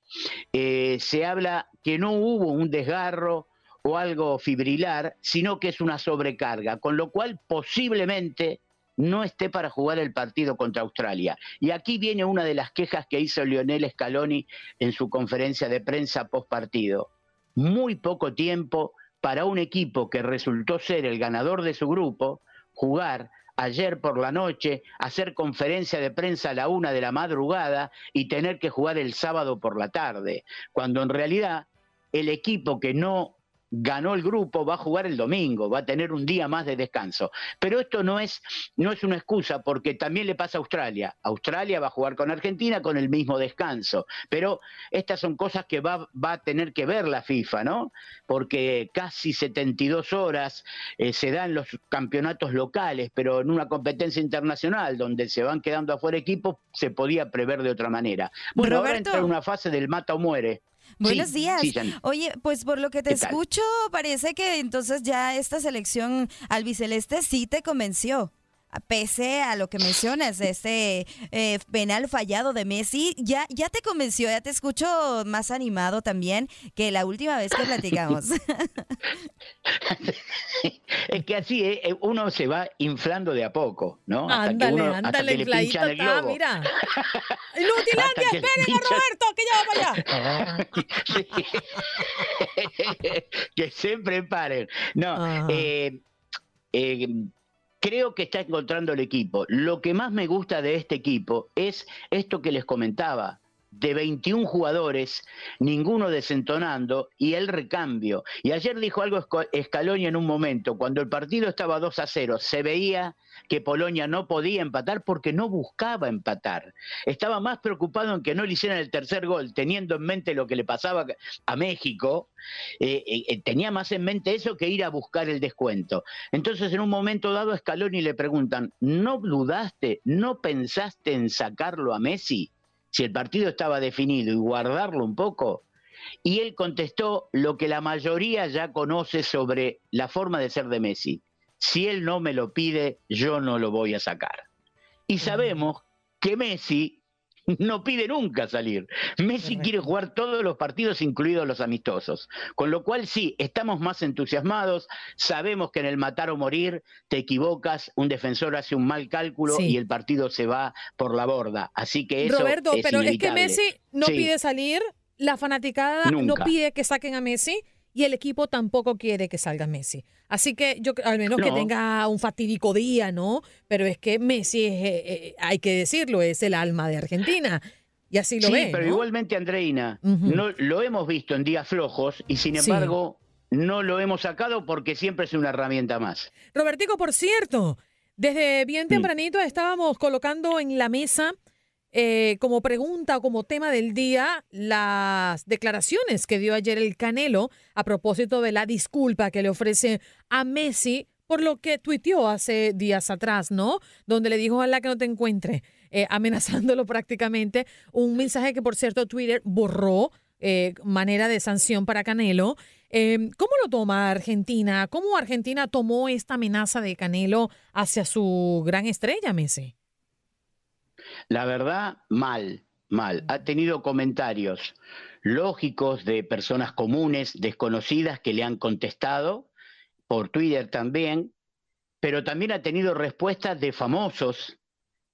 I: eh, se habla que no hubo un desgarro o algo fibrilar, sino que es una sobrecarga, con lo cual posiblemente no esté para jugar el partido contra Australia. Y aquí viene una de las quejas que hizo Lionel Scaloni en su conferencia de prensa post partido. Muy poco tiempo para un equipo que resultó ser el ganador de su grupo, jugar ayer por la noche, hacer conferencia de prensa a la una de la madrugada y tener que jugar el sábado por la tarde, cuando en realidad el equipo que no ganó el grupo, va a jugar el domingo, va a tener un día más de descanso. Pero esto no es, no es una excusa, porque también le pasa a Australia. Australia va a jugar con Argentina con el mismo descanso. Pero estas son cosas que va, va a tener que ver la FIFA, ¿no? Porque casi 72 horas eh, se dan los campeonatos locales, pero en una competencia internacional donde se van quedando afuera equipos, se podía prever de otra manera. Bueno, ahora entra en una fase del mata o muere.
D: Buenos
I: Sí,
D: días.
I: sí.
D: Oye, pues por lo que te escucho, parece que entonces ya esta selección albiceleste sí te convenció. A- Pese a lo que mencionas, de este eh, penal fallado de Messi, ya, ya te convenció, ya te escucho más animado también que la última vez que platicamos. <laughs> <laughs>
I: es que así eh, eh, uno se va inflando de a poco, ¿no? Hasta que
A: Ándale,
I: uno- hasta
A: ándale,
I: que le
A: infladito
I: pinchan el
A: está,
I: globo.
A: mira. <laughs>
I: Hasta
A: Inutilandia, esperen a
I: pinchan-
A: Roberto, que ya va para allá.
I: que siempre paren. No, eh, eh, creo que está encontrando el equipo. Lo que más me gusta de este equipo es esto que les comentaba. De 21 jugadores, ninguno desentonando y el recambio. Y ayer dijo algo Scaloni en un momento, cuando el partido estaba 2 a 0, se veía que Polonia no podía empatar porque no buscaba empatar. Estaba más preocupado en que no le hicieran el tercer gol, teniendo en mente lo que le pasaba a México, eh, eh, eh, tenía más en mente eso que ir a buscar el descuento. Entonces, en un momento dado, a Scaloni le preguntan, ¿no dudaste, no pensaste en sacarlo a Messi? Si el partido estaba definido y guardarlo un poco. Y él contestó lo que la mayoría ya conoce sobre la forma de ser de Messi. Si él no me lo pide, yo no lo voy a sacar. Y sabemos que Messi <laughs> no pide nunca salir. Messi quiere jugar todos los partidos, incluidos los amistosos. Con lo cual sí, estamos más entusiasmados, sabemos que en el matar o morir te equivocas, un defensor hace un mal cálculo
A: Sí.
I: y el partido se va por la borda. Así que eso
A: Roberto,
I: es
A: pero es que. Messi no
I: Sí.
A: pide salir, la fanaticada no pide que saquen a Messi y el equipo tampoco quiere que salga Messi. Así que yo al menos que tenga un fatídico día, ¿no? Pero es que Messi, es, eh, eh, hay que decirlo, es el alma de Argentina. Y así lo
I: sí,
A: ve.
I: pero
A: ¿no?
I: igualmente, Andreina, no, lo hemos visto en días flojos y sin
A: Sí.
I: embargo no lo hemos sacado porque siempre es una herramienta más.
A: Robertico, por cierto, desde bien
I: Mm.
A: tempranito estábamos colocando en la mesa eh, como pregunta o como tema del día las declaraciones que dio ayer el Canelo a propósito de la disculpa que le ofrece a Messi por lo que tuiteó hace días atrás, ¿no? Donde le dijo ojalá que no te encuentre, eh, amenazándolo <laughs> prácticamente. Un mensaje que, por cierto, Twitter borró, eh, manera de sanción para Canelo. Eh, ¿Cómo lo toma Argentina? ¿Cómo Argentina tomó esta amenaza de Canelo hacia su gran estrella, Messi?
I: La verdad, mal, mal. Ha tenido comentarios lógicos de personas comunes, desconocidas, que le han contestado, por Twitter también, pero también ha tenido respuestas de famosos,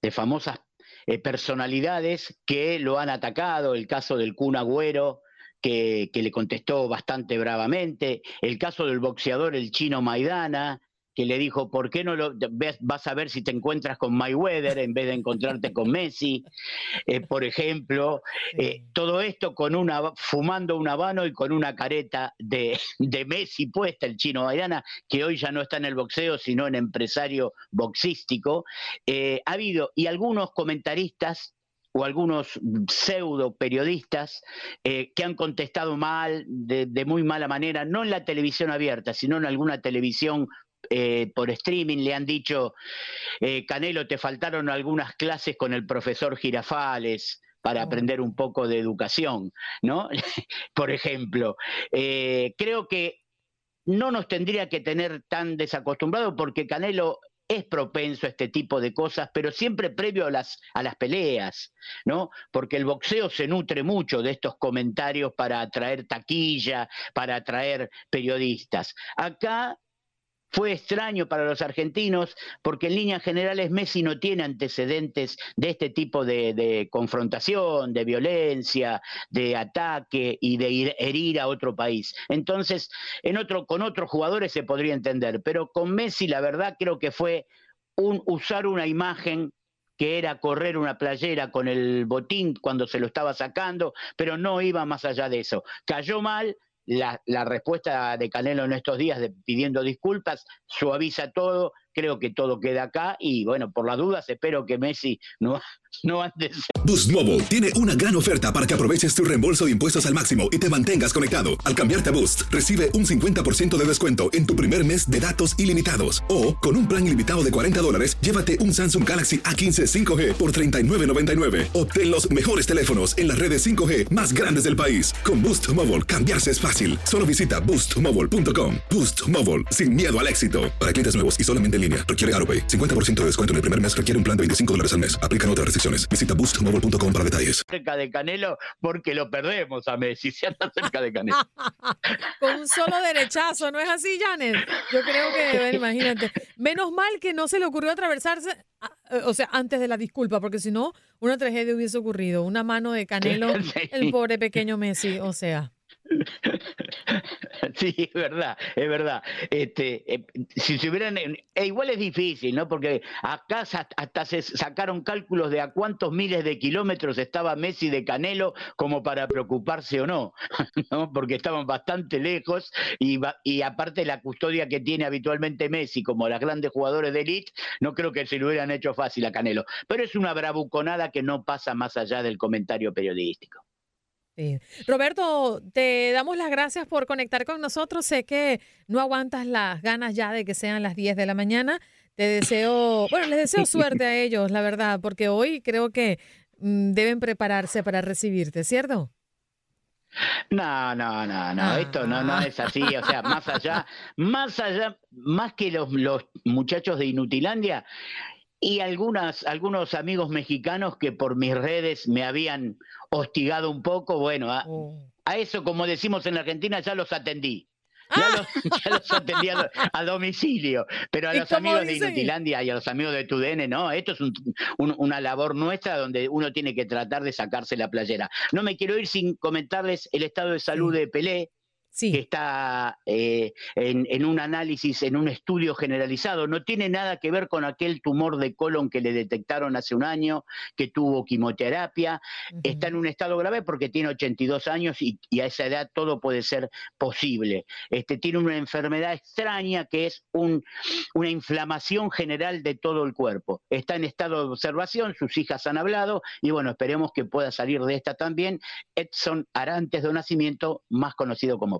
I: de famosas eh, personalidades que lo han atacado, el caso del Kun Agüero, que, que le contestó bastante bravamente, el caso del boxeador el chino Maidana, que le dijo, ¿por qué no lo ves- vas a ver si te encuentras con Mayweather en vez de encontrarte con Messi? <laughs> Eh, por ejemplo, eh, todo esto con una fumando un habano y con una careta de, de Messi puesta, el chino Maidana, que hoy ya no está en el boxeo, sino en empresario boxístico. Eh, ha habido, y algunos comentaristas o algunos pseudo periodistas eh, que han contestado mal, de, de muy mala manera, no en la televisión abierta, sino en alguna televisión eh, por streaming, le han dicho, eh, Canelo, te faltaron algunas clases con el profesor Girafales para aprender un poco de educación, ¿no? <laughs> por ejemplo. Eh, creo que no nos tendría que tener tan desacostumbrado porque Canelo es propenso a este tipo de cosas, pero siempre previo a las, a las peleas, ¿no? Porque el boxeo se nutre mucho de estos comentarios para atraer taquilla, para atraer periodistas. Acá fue extraño para los argentinos porque en líneas generales Messi no tiene antecedentes de este tipo de, confrontación, de violencia, de ataque y de herir a otro país. Entonces, en otro, con otros jugadores se podría entender, pero con Messi la verdad creo que fue usar una imagen que era correr una playera con el botín cuando se lo estaba sacando, pero no iba más allá de eso. Cayó mal, la, la, respuesta de Canelo en estos días de, pidiendo disculpas suaviza todo, creo que todo queda acá y bueno, por las dudas espero que Messi no, <laughs> no antes.
J: Boost Mobile tiene una gran oferta para que aproveches tu reembolso de impuestos al máximo y te mantengas conectado. Al cambiarte a Boost, recibe un 50% de descuento en tu primer mes de datos ilimitados. O, con un plan ilimitado de 40 dólares, llévate un Samsung Galaxy A15 5G por $39.99. Obtén los mejores teléfonos en las redes 5G más grandes del país. Con Boost Mobile, cambiarse es fácil. Solo visita boostmobile.com. Boost Mobile, sin miedo al éxito. Para clientes nuevos y solamente en línea, requiere AroPay. 50% de descuento en el primer mes requiere un plan de 25 dólares al mes. Aplican otras restricciones. Visita boostmobile.com para detalles.
I: Cerca de Canelo porque lo perdemos a Messi, se anda cerca de Canelo. <laughs>
A: Con un solo derechazo, ¿no es así, Janet? Yo creo que, bueno, imagínate. Menos mal que no se le ocurrió atravesarse, o sea, antes de la disculpa, porque si no, una tragedia hubiese ocurrido. Una mano de Canelo, <laughs> el pobre pequeño Messi, o sea. <laughs>
I: Sí, es verdad, es verdad. Este, eh, si se hubieran, e igual es difícil, ¿no? Porque acá hasta se sacaron cálculos de a cuántos miles de kilómetros estaba Messi de Canelo como para preocuparse o no, <laughs> ¿no? Porque estaban bastante lejos y, aparte la custodia que tiene habitualmente Messi como los grandes jugadores de elite, no creo que se lo hubieran hecho fácil a Canelo. Pero es una bravuconada que no pasa más allá del comentario periodístico.
A: Roberto, te damos las gracias por conectar con nosotros. Sé que no aguantas las ganas ya de que sean las 10 de la mañana. Te deseo, bueno, les deseo suerte a ellos, la verdad, porque hoy creo que mm, deben prepararse para recibirte, ¿cierto?
I: No, no, no, no, esto no, no es así, o sea, más allá, más allá, más que los, los muchachos de Inutilandia, y algunas, algunos amigos mexicanos que por mis redes me habían hostigado un poco, bueno, a, oh. eso, como decimos en Argentina, ya los atendí. Ya, ah. <laughs> los, atendí a, domicilio, pero a los amigos de Inutilandia y a los amigos de TUDN, no, esto es una labor nuestra donde uno tiene que tratar de sacarse la playera. No me quiero ir sin comentarles el estado de salud de Pelé, que está eh, en, un análisis, en un estudio generalizado. No tiene nada que ver con aquel tumor de colon que le detectaron hace un año, que tuvo quimioterapia. Está en un estado grave porque tiene 82 años y, a esa edad todo puede ser posible. Este, tiene una enfermedad extraña que es una inflamación general de todo el cuerpo. Está en estado de observación, sus hijas han hablado y bueno, esperemos que pueda salir de esta también. Edson Arantes de nacimiento, más conocido como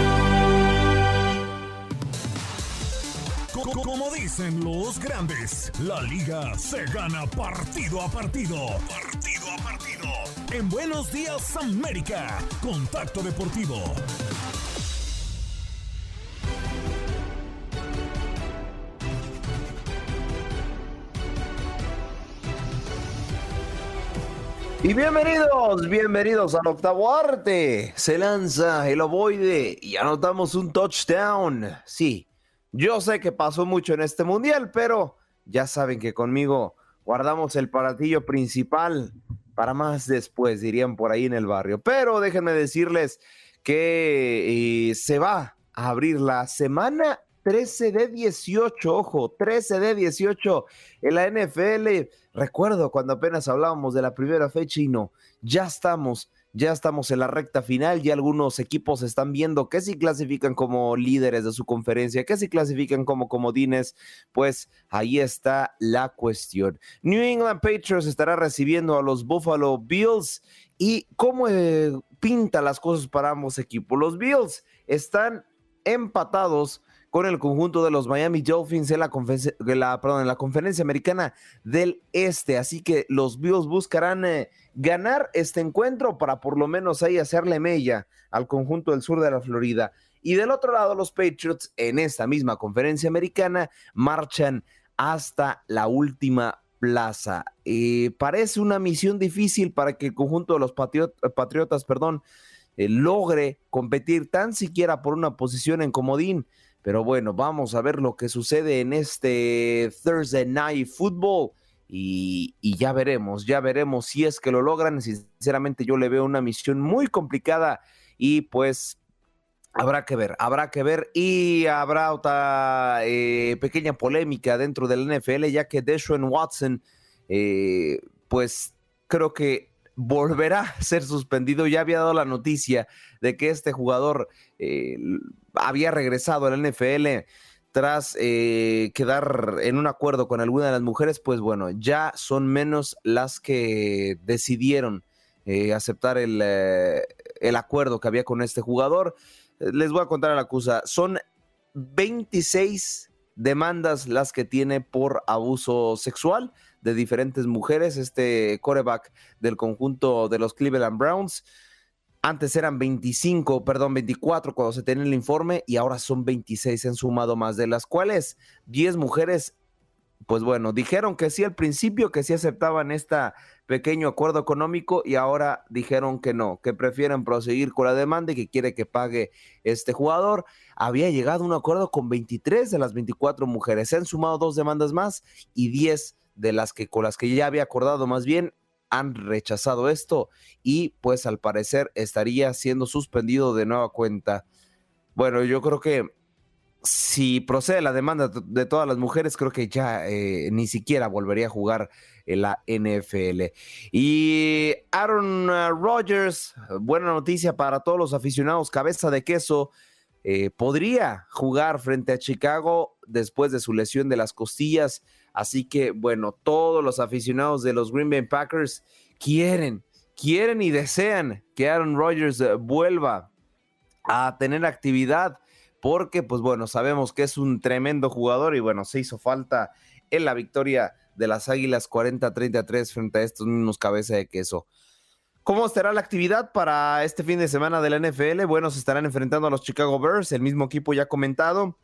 B: Dicen los grandes, la liga se gana partido a partido. Partido a partido. En Buenos Días América, Contacto Deportivo.
C: Y bienvenidos, bienvenidos al octavo arte. Se lanza el ovoide y anotamos un touchdown. Sí, yo sé que pasó mucho en este mundial, pero ya saben que conmigo guardamos el paratillo principal para más después, dirían por ahí en el barrio. Pero déjenme decirles que eh, se va a abrir la semana 13 de 18, ojo, 13 de 18 en la NFL. Recuerdo cuando apenas hablábamos de la primera fecha y no, ya estamos
H: ya estamos en la recta final, ya algunos equipos están viendo que si clasifican como líderes de su conferencia, que si clasifican como comodines, pues ahí está la cuestión. New England Patriots estará recibiendo a los Buffalo Bills y cómo eh, pinta las cosas para ambos equipos. Los Bills están empatados con el conjunto de los Miami Dolphins en la, conferencia, en la conferencia americana del Este. Así que los Bills buscarán eh, ganar este encuentro para por lo menos ahí hacerle mella al conjunto del sur de la Florida. Y del otro lado, los Patriots en esta misma conferencia americana marchan hasta la última plaza. Eh, parece una misión difícil para que el conjunto de los Patriotas, perdón, eh, logre competir tan siquiera por una posición en comodín. Pero bueno, vamos a ver lo que sucede en este Thursday Night Football. Y, ya veremos, ya veremos si es que lo logran. Sinceramente yo le veo una misión muy complicada y pues habrá que ver, habrá que ver y habrá otra eh, pequeña polémica dentro del NFL ya que Deshaun Watson eh, pues creo que volverá a ser suspendido. Ya había dado la noticia de que este jugador eh, había regresado al NFL tras eh, quedar en un acuerdo con alguna de las mujeres, pues bueno, ya son menos las que decidieron eh, aceptar el, el, acuerdo que había con este jugador. Les voy a contar a la acusa, son 26 demandas las que tiene por abuso sexual de diferentes mujeres, este coreback del conjunto de los Cleveland Browns. Antes eran 25, perdón, 24 cuando se tenía el informe y ahora son 26, se han sumado más, de las cuales 10 mujeres, pues bueno, dijeron que sí al principio, que sí aceptaban este pequeño acuerdo económico y ahora dijeron que no, que prefieren proseguir con la demanda y que quiere que pague este jugador. Había llegado a un acuerdo con 23 de las 24 mujeres, se han sumado dos demandas más y 10 de las que con las que ya había acordado más bien han rechazado esto y pues al parecer estaría siendo suspendido de nueva cuenta. Bueno, yo creo que si procede la demanda de todas las mujeres, creo que ya eh, ni siquiera volvería a jugar en la NFL. Y Aaron uh, Rodgers, buena noticia para todos los aficionados, cabeza de queso, eh, podría jugar frente a Chicago después de su lesión de las costillas. Así que, bueno, todos los aficionados de los Green Bay Packers quieren, quieren y desean que Aaron Rodgers eh, vuelva a tener actividad porque, pues bueno, sabemos que es un tremendo jugador y bueno, se hizo falta en la victoria de las Águilas 40-33 frente a estos mismos cabeza de queso. ¿Cómo estará la actividad para este fin de semana de la NFL? Bueno, se estarán enfrentando a los Chicago Bears, el mismo equipo ya comentado.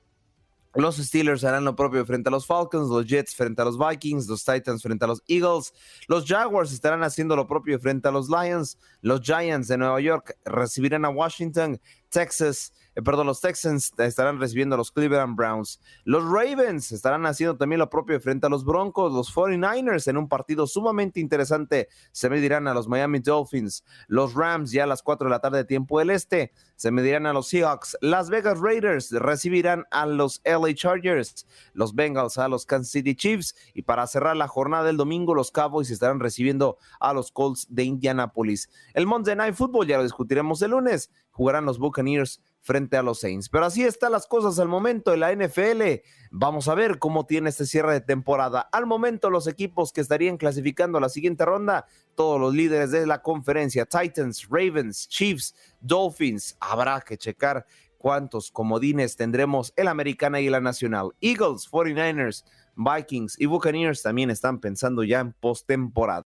H: Los Steelers harán lo propio frente a los Falcons, los Jets frente a los Vikings, los Titans frente a los Eagles, los Jaguars estarán haciendo lo propio frente a los Lions, los Giants de Nueva York recibirán a Washington, Texas eh, perdón, los Texans estarán recibiendo a los Cleveland Browns. Los Ravens estarán haciendo también lo propio frente a los Broncos. Los 49ers en un partido sumamente interesante se medirán a los Miami Dolphins. Los Rams ya a las 4 de la tarde de tiempo del este se medirán a los Seahawks. Las Vegas Raiders recibirán a los LA Chargers. Los Bengals a los Kansas City Chiefs. Y para cerrar la jornada del domingo, los Cowboys estarán recibiendo a los Colts de Indianapolis. El Monday Night Football ya lo discutiremos el lunes. Jugarán los Buccaneers frente a los Saints. Pero así están las cosas al momento en la NFL. Vamos a ver cómo tiene este cierre de temporada. Al momento los equipos que estarían clasificando a la siguiente ronda, todos los líderes de la conferencia, Titans, Ravens, Chiefs, Dolphins, habrá que checar cuántos comodines tendremos en la americana y la nacional. Eagles, 49ers, Vikings y Buccaneers también están pensando ya en postemporada.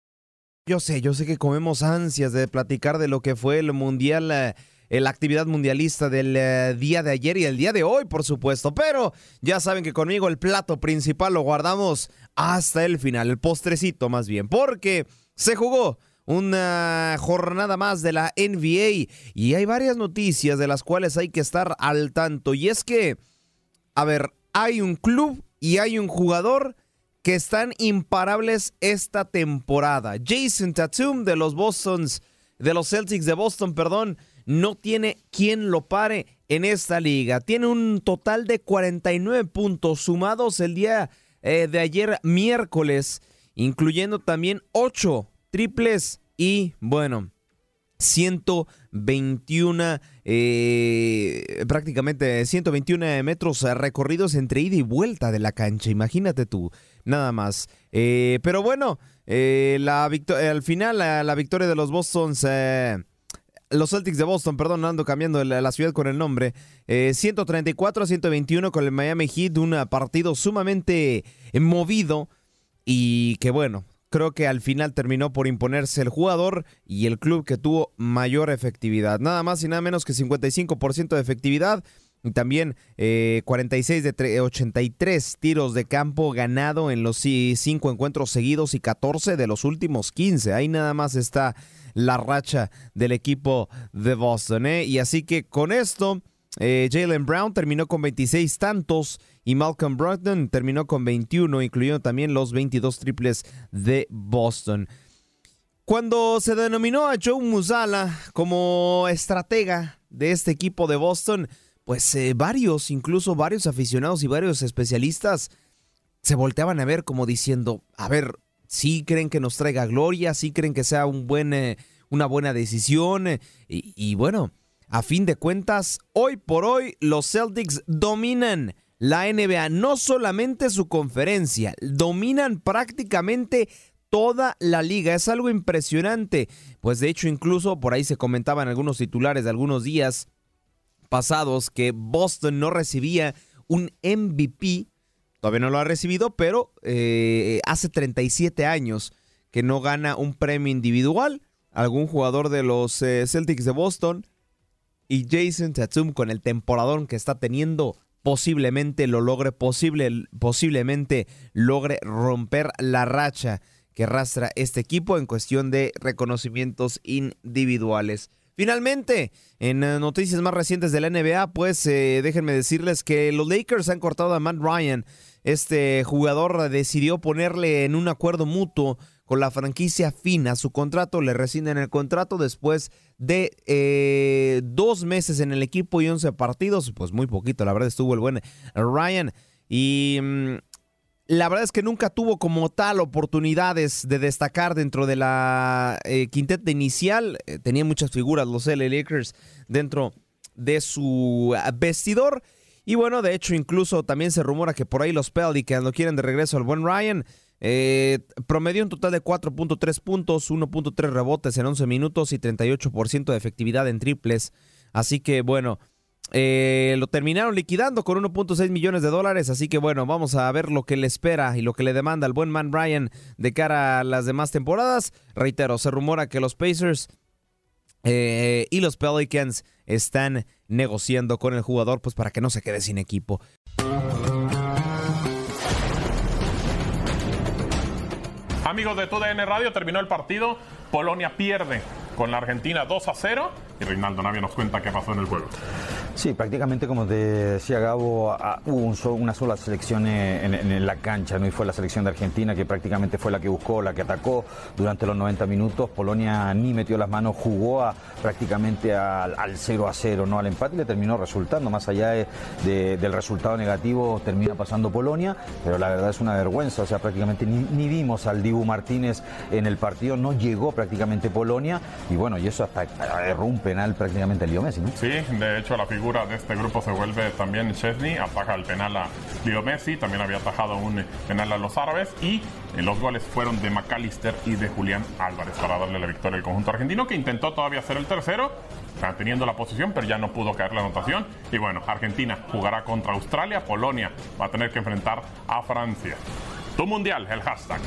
K: Yo sé, yo sé que comemos ansias de platicar de lo que fue el Mundial. Eh, la actividad mundialista del eh, día de ayer y el día de hoy, por supuesto. Pero ya saben que conmigo el plato principal lo guardamos hasta el final, el postrecito más bien, porque se jugó una jornada más de la NBA y hay varias noticias de las cuales hay que estar al tanto. Y es que, a ver, hay un club y hay un jugador que están imparables esta temporada. Jason Tatum de los Bostons, de los Celtics de Boston, perdón, no tiene quien lo pare en esta liga. Tiene un total de 49 puntos sumados el día eh, de ayer miércoles, incluyendo también 8 triples y bueno,
H: 121, eh, prácticamente 121 metros recorridos entre ida y vuelta de la cancha. Imagínate tú, nada más. Eh, pero bueno, eh, la al final la, victoria de los Bostons, los Celtics de Boston, perdón, ando cambiando la, ciudad con el nombre, 134 a 121 con el Miami Heat, un partido sumamente movido y que bueno, creo que al final terminó por imponerse el jugador y el club que tuvo mayor efectividad. Nada más y nada menos que 55% de efectividad. Y también 46 eh, de 83 tiros de campo ganado en los cinco encuentros seguidos y 14 de los últimos 15. Ahí nada más está la racha del equipo de Boston. ¿eh? Y así que con esto, eh, Jalen Brown terminó con 26 tantos y Malcolm Brogdon terminó con 21, incluyendo también los 22 triples de Boston. Cuando se denominó a Joe Musala como estratega de este equipo de Boston, pues eh, varios, incluso varios aficionados y varios especialistas se volteaban a ver como diciendo, a ver, sí creen que nos traiga gloria, sí creen que sea un eh, una buena decisión. y, y bueno, a fin de cuentas, hoy por hoy los Celtics dominan la NBA, no solamente su conferencia, dominan prácticamente toda la liga. Es algo impresionante. Pues de hecho, incluso por ahí se comentaban algunos titulares de algunos días pasados que Boston no recibía un MVP. Todavía no lo ha recibido, pero eh, hace 37 años que no gana un premio individual. Algún jugador de los eh, Celtics de Boston y Jason Tatum con el temporadón que está teniendo posiblemente lo logre, posible, posiblemente logre romper la racha que arrastra este equipo en cuestión de reconocimientos individuales. Finalmente, en eh, noticias más recientes de la NBA, pues eh, déjenme decirles que los Lakers han cortado a Matt Ryan. Este jugador decidió ponerle en un acuerdo mutuo con la franquicia fina. Su contrato, le rescinden el contrato después de eh, dos meses en el equipo y 11 partidos, pues muy poquito, la verdad estuvo el buen Ryan. Y mm, la verdad es que nunca tuvo como tal oportunidades de destacar dentro de la eh, quinteta inicial, eh, tenía muchas figuras los LA Lakers dentro de su vestidor. Y bueno, de hecho, incluso también se rumora que por ahí los Pelicans lo quieren de regreso al buen Ryan. Eh, promedió un total de 4.3 puntos, 1.3 rebotes en 11 minutos y 38% de efectividad en triples. Así que bueno, eh, lo terminaron liquidando con 1.6 millones de dólares. Así que bueno, vamos a ver lo que le espera y lo que le demanda al buen man Ryan de cara a las demás temporadas. Reitero, se rumora que los Pacers eh, y los Pelicans están negociando con el jugador pues para que no se quede sin equipo.
L: Amigos de TUDN Radio, terminó el partido. Polonia pierde con la Argentina 2 a 0 y Reinaldo Navia nos cuenta qué pasó en el juego.
M: Sí, prácticamente como te decía Gabo, ah, hubo una sola selección en, la cancha, ¿no? y fue la selección de Argentina que prácticamente fue la que buscó, la que atacó durante los 90 minutos. Polonia ni metió las manos, jugó a, prácticamente al, 0 a 0, ¿no? al empate y le terminó resultando. Más allá del resultado negativo, termina pasando Polonia, pero la verdad es una vergüenza, o sea, prácticamente ni, vimos al Dibu Martínez en el partido, no llegó prácticamente Polonia y bueno, y eso hasta un penal prácticamente Leo Messi. ¿no?
L: Sí, de hecho la figura de este grupo se vuelve también Chesney, ataja el penal a Leo Messi, también había atajado un penal a los árabes y los goles fueron de McAllister y de Julián Álvarez para darle la victoria al conjunto argentino que intentó todavía hacer el tercero, teniendo la posición, pero ya no pudo caer la anotación. Y bueno, Argentina jugará contra Australia, Polonia va a tener que enfrentar a Francia. Tu mundial, el hashtag.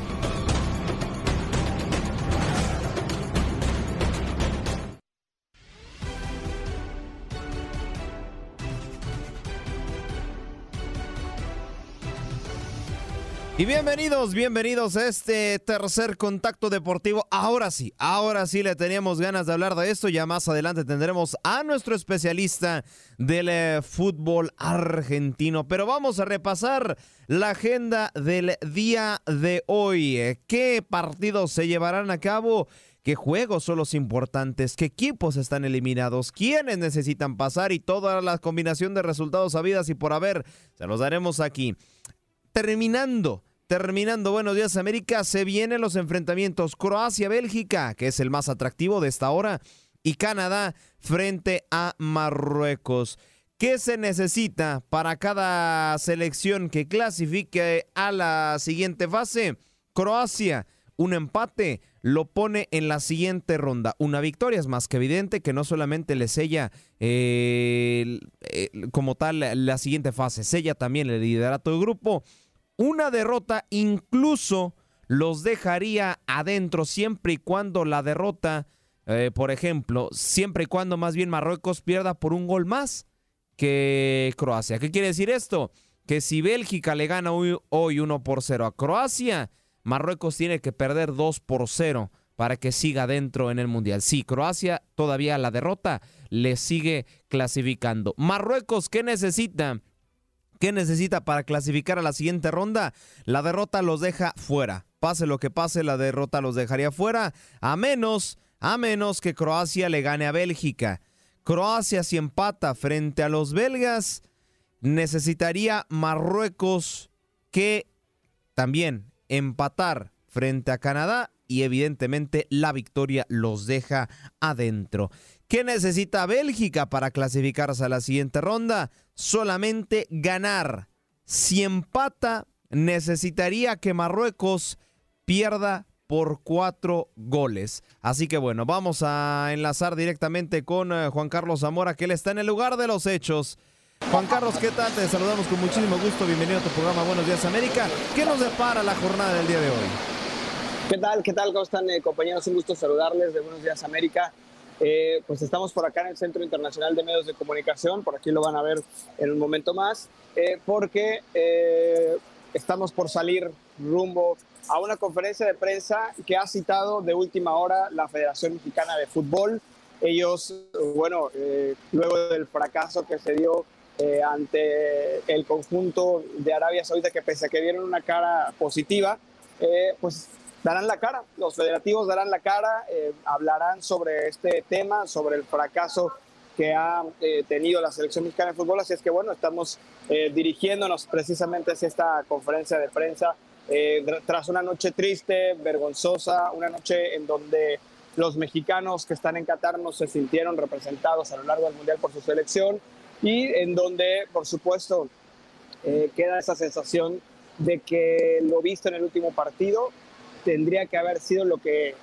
H: Y bienvenidos, bienvenidos a este tercer contacto deportivo. Ahora sí, ahora sí le teníamos ganas de hablar de esto. Ya más adelante tendremos a nuestro especialista del eh, fútbol argentino. Pero vamos a repasar la agenda del día de hoy. ¿Qué partidos se llevarán a cabo? ¿Qué juegos son los importantes? ¿Qué equipos están eliminados? ¿Quiénes necesitan pasar? Y toda la combinación de resultados habidas y por haber. Se los daremos aquí. Terminando Terminando Buenos Días América, se vienen los enfrentamientos Croacia-Bélgica, que es el más atractivo de esta hora. y Canadá frente a Marruecos. ¿Qué se necesita para cada selección que clasifique a la siguiente fase? Croacia, un empate lo pone en la siguiente ronda. Una victoria es más que evidente que no solamente le sella eh, eh, como tal la siguiente fase, sella también el liderato del grupo. Una derrota incluso los dejaría adentro siempre y cuando la derrota, eh, por ejemplo, siempre y cuando más bien Marruecos pierda por un gol más que Croacia. ¿Qué quiere decir esto? Que si Bélgica le gana hoy, hoy 1 por 0 a Croacia, Marruecos tiene que perder 2 por 0 para que siga dentro en el Mundial. Sí, Croacia todavía la derrota le sigue clasificando. Marruecos, ¿qué necesita? ¿Qué necesita para clasificar a la siguiente ronda? La derrota los deja fuera. Pase lo que pase, la derrota los dejaría fuera, a menos, a menos que Croacia le gane a Bélgica. Croacia si empata frente a los belgas, necesitaría Marruecos que también empatar frente a Canadá y evidentemente la victoria los deja adentro. ¿Qué necesita Bélgica para clasificarse a la siguiente ronda? Solamente ganar. Si empata, necesitaría que Marruecos pierda por cuatro goles. Así que bueno, vamos a enlazar directamente con eh, Juan Carlos Zamora, que él está en el lugar de los hechos. Juan Carlos, ¿qué tal? Te saludamos con muchísimo gusto. Bienvenido a tu programa Buenos Días América. ¿Qué nos depara la jornada del día de hoy?
N: ¿Qué tal? ¿Qué tal? ¿Cómo están, eh, compañeros? Un gusto saludarles de Buenos Días América. Eh, pues estamos por acá en el Centro Internacional de Medios de Comunicación, por aquí lo van a ver en un momento más, eh, porque estamos por salir rumbo a una conferencia de prensa que ha citado de última hora la Federación Mexicana de Fútbol. Ellos, bueno, luego del fracaso que se dio eh, ante el conjunto de Arabia Saudita que pese a que vieron una cara positiva, eh, pues darán la cara, los federativos darán la cara, eh, hablarán sobre este tema, sobre el fracaso que ha tenido la selección mexicana de fútbol, así es que bueno, estamos dirigiéndonos precisamente hacia esta conferencia de prensa tras una noche triste, vergonzosa, una noche en donde los mexicanos que están en Qatar no se sintieron representados a lo largo del Mundial por su selección, y en donde, por supuesto, eh, queda esa sensación de que lo visto en el último partido tendría que haber sido lo que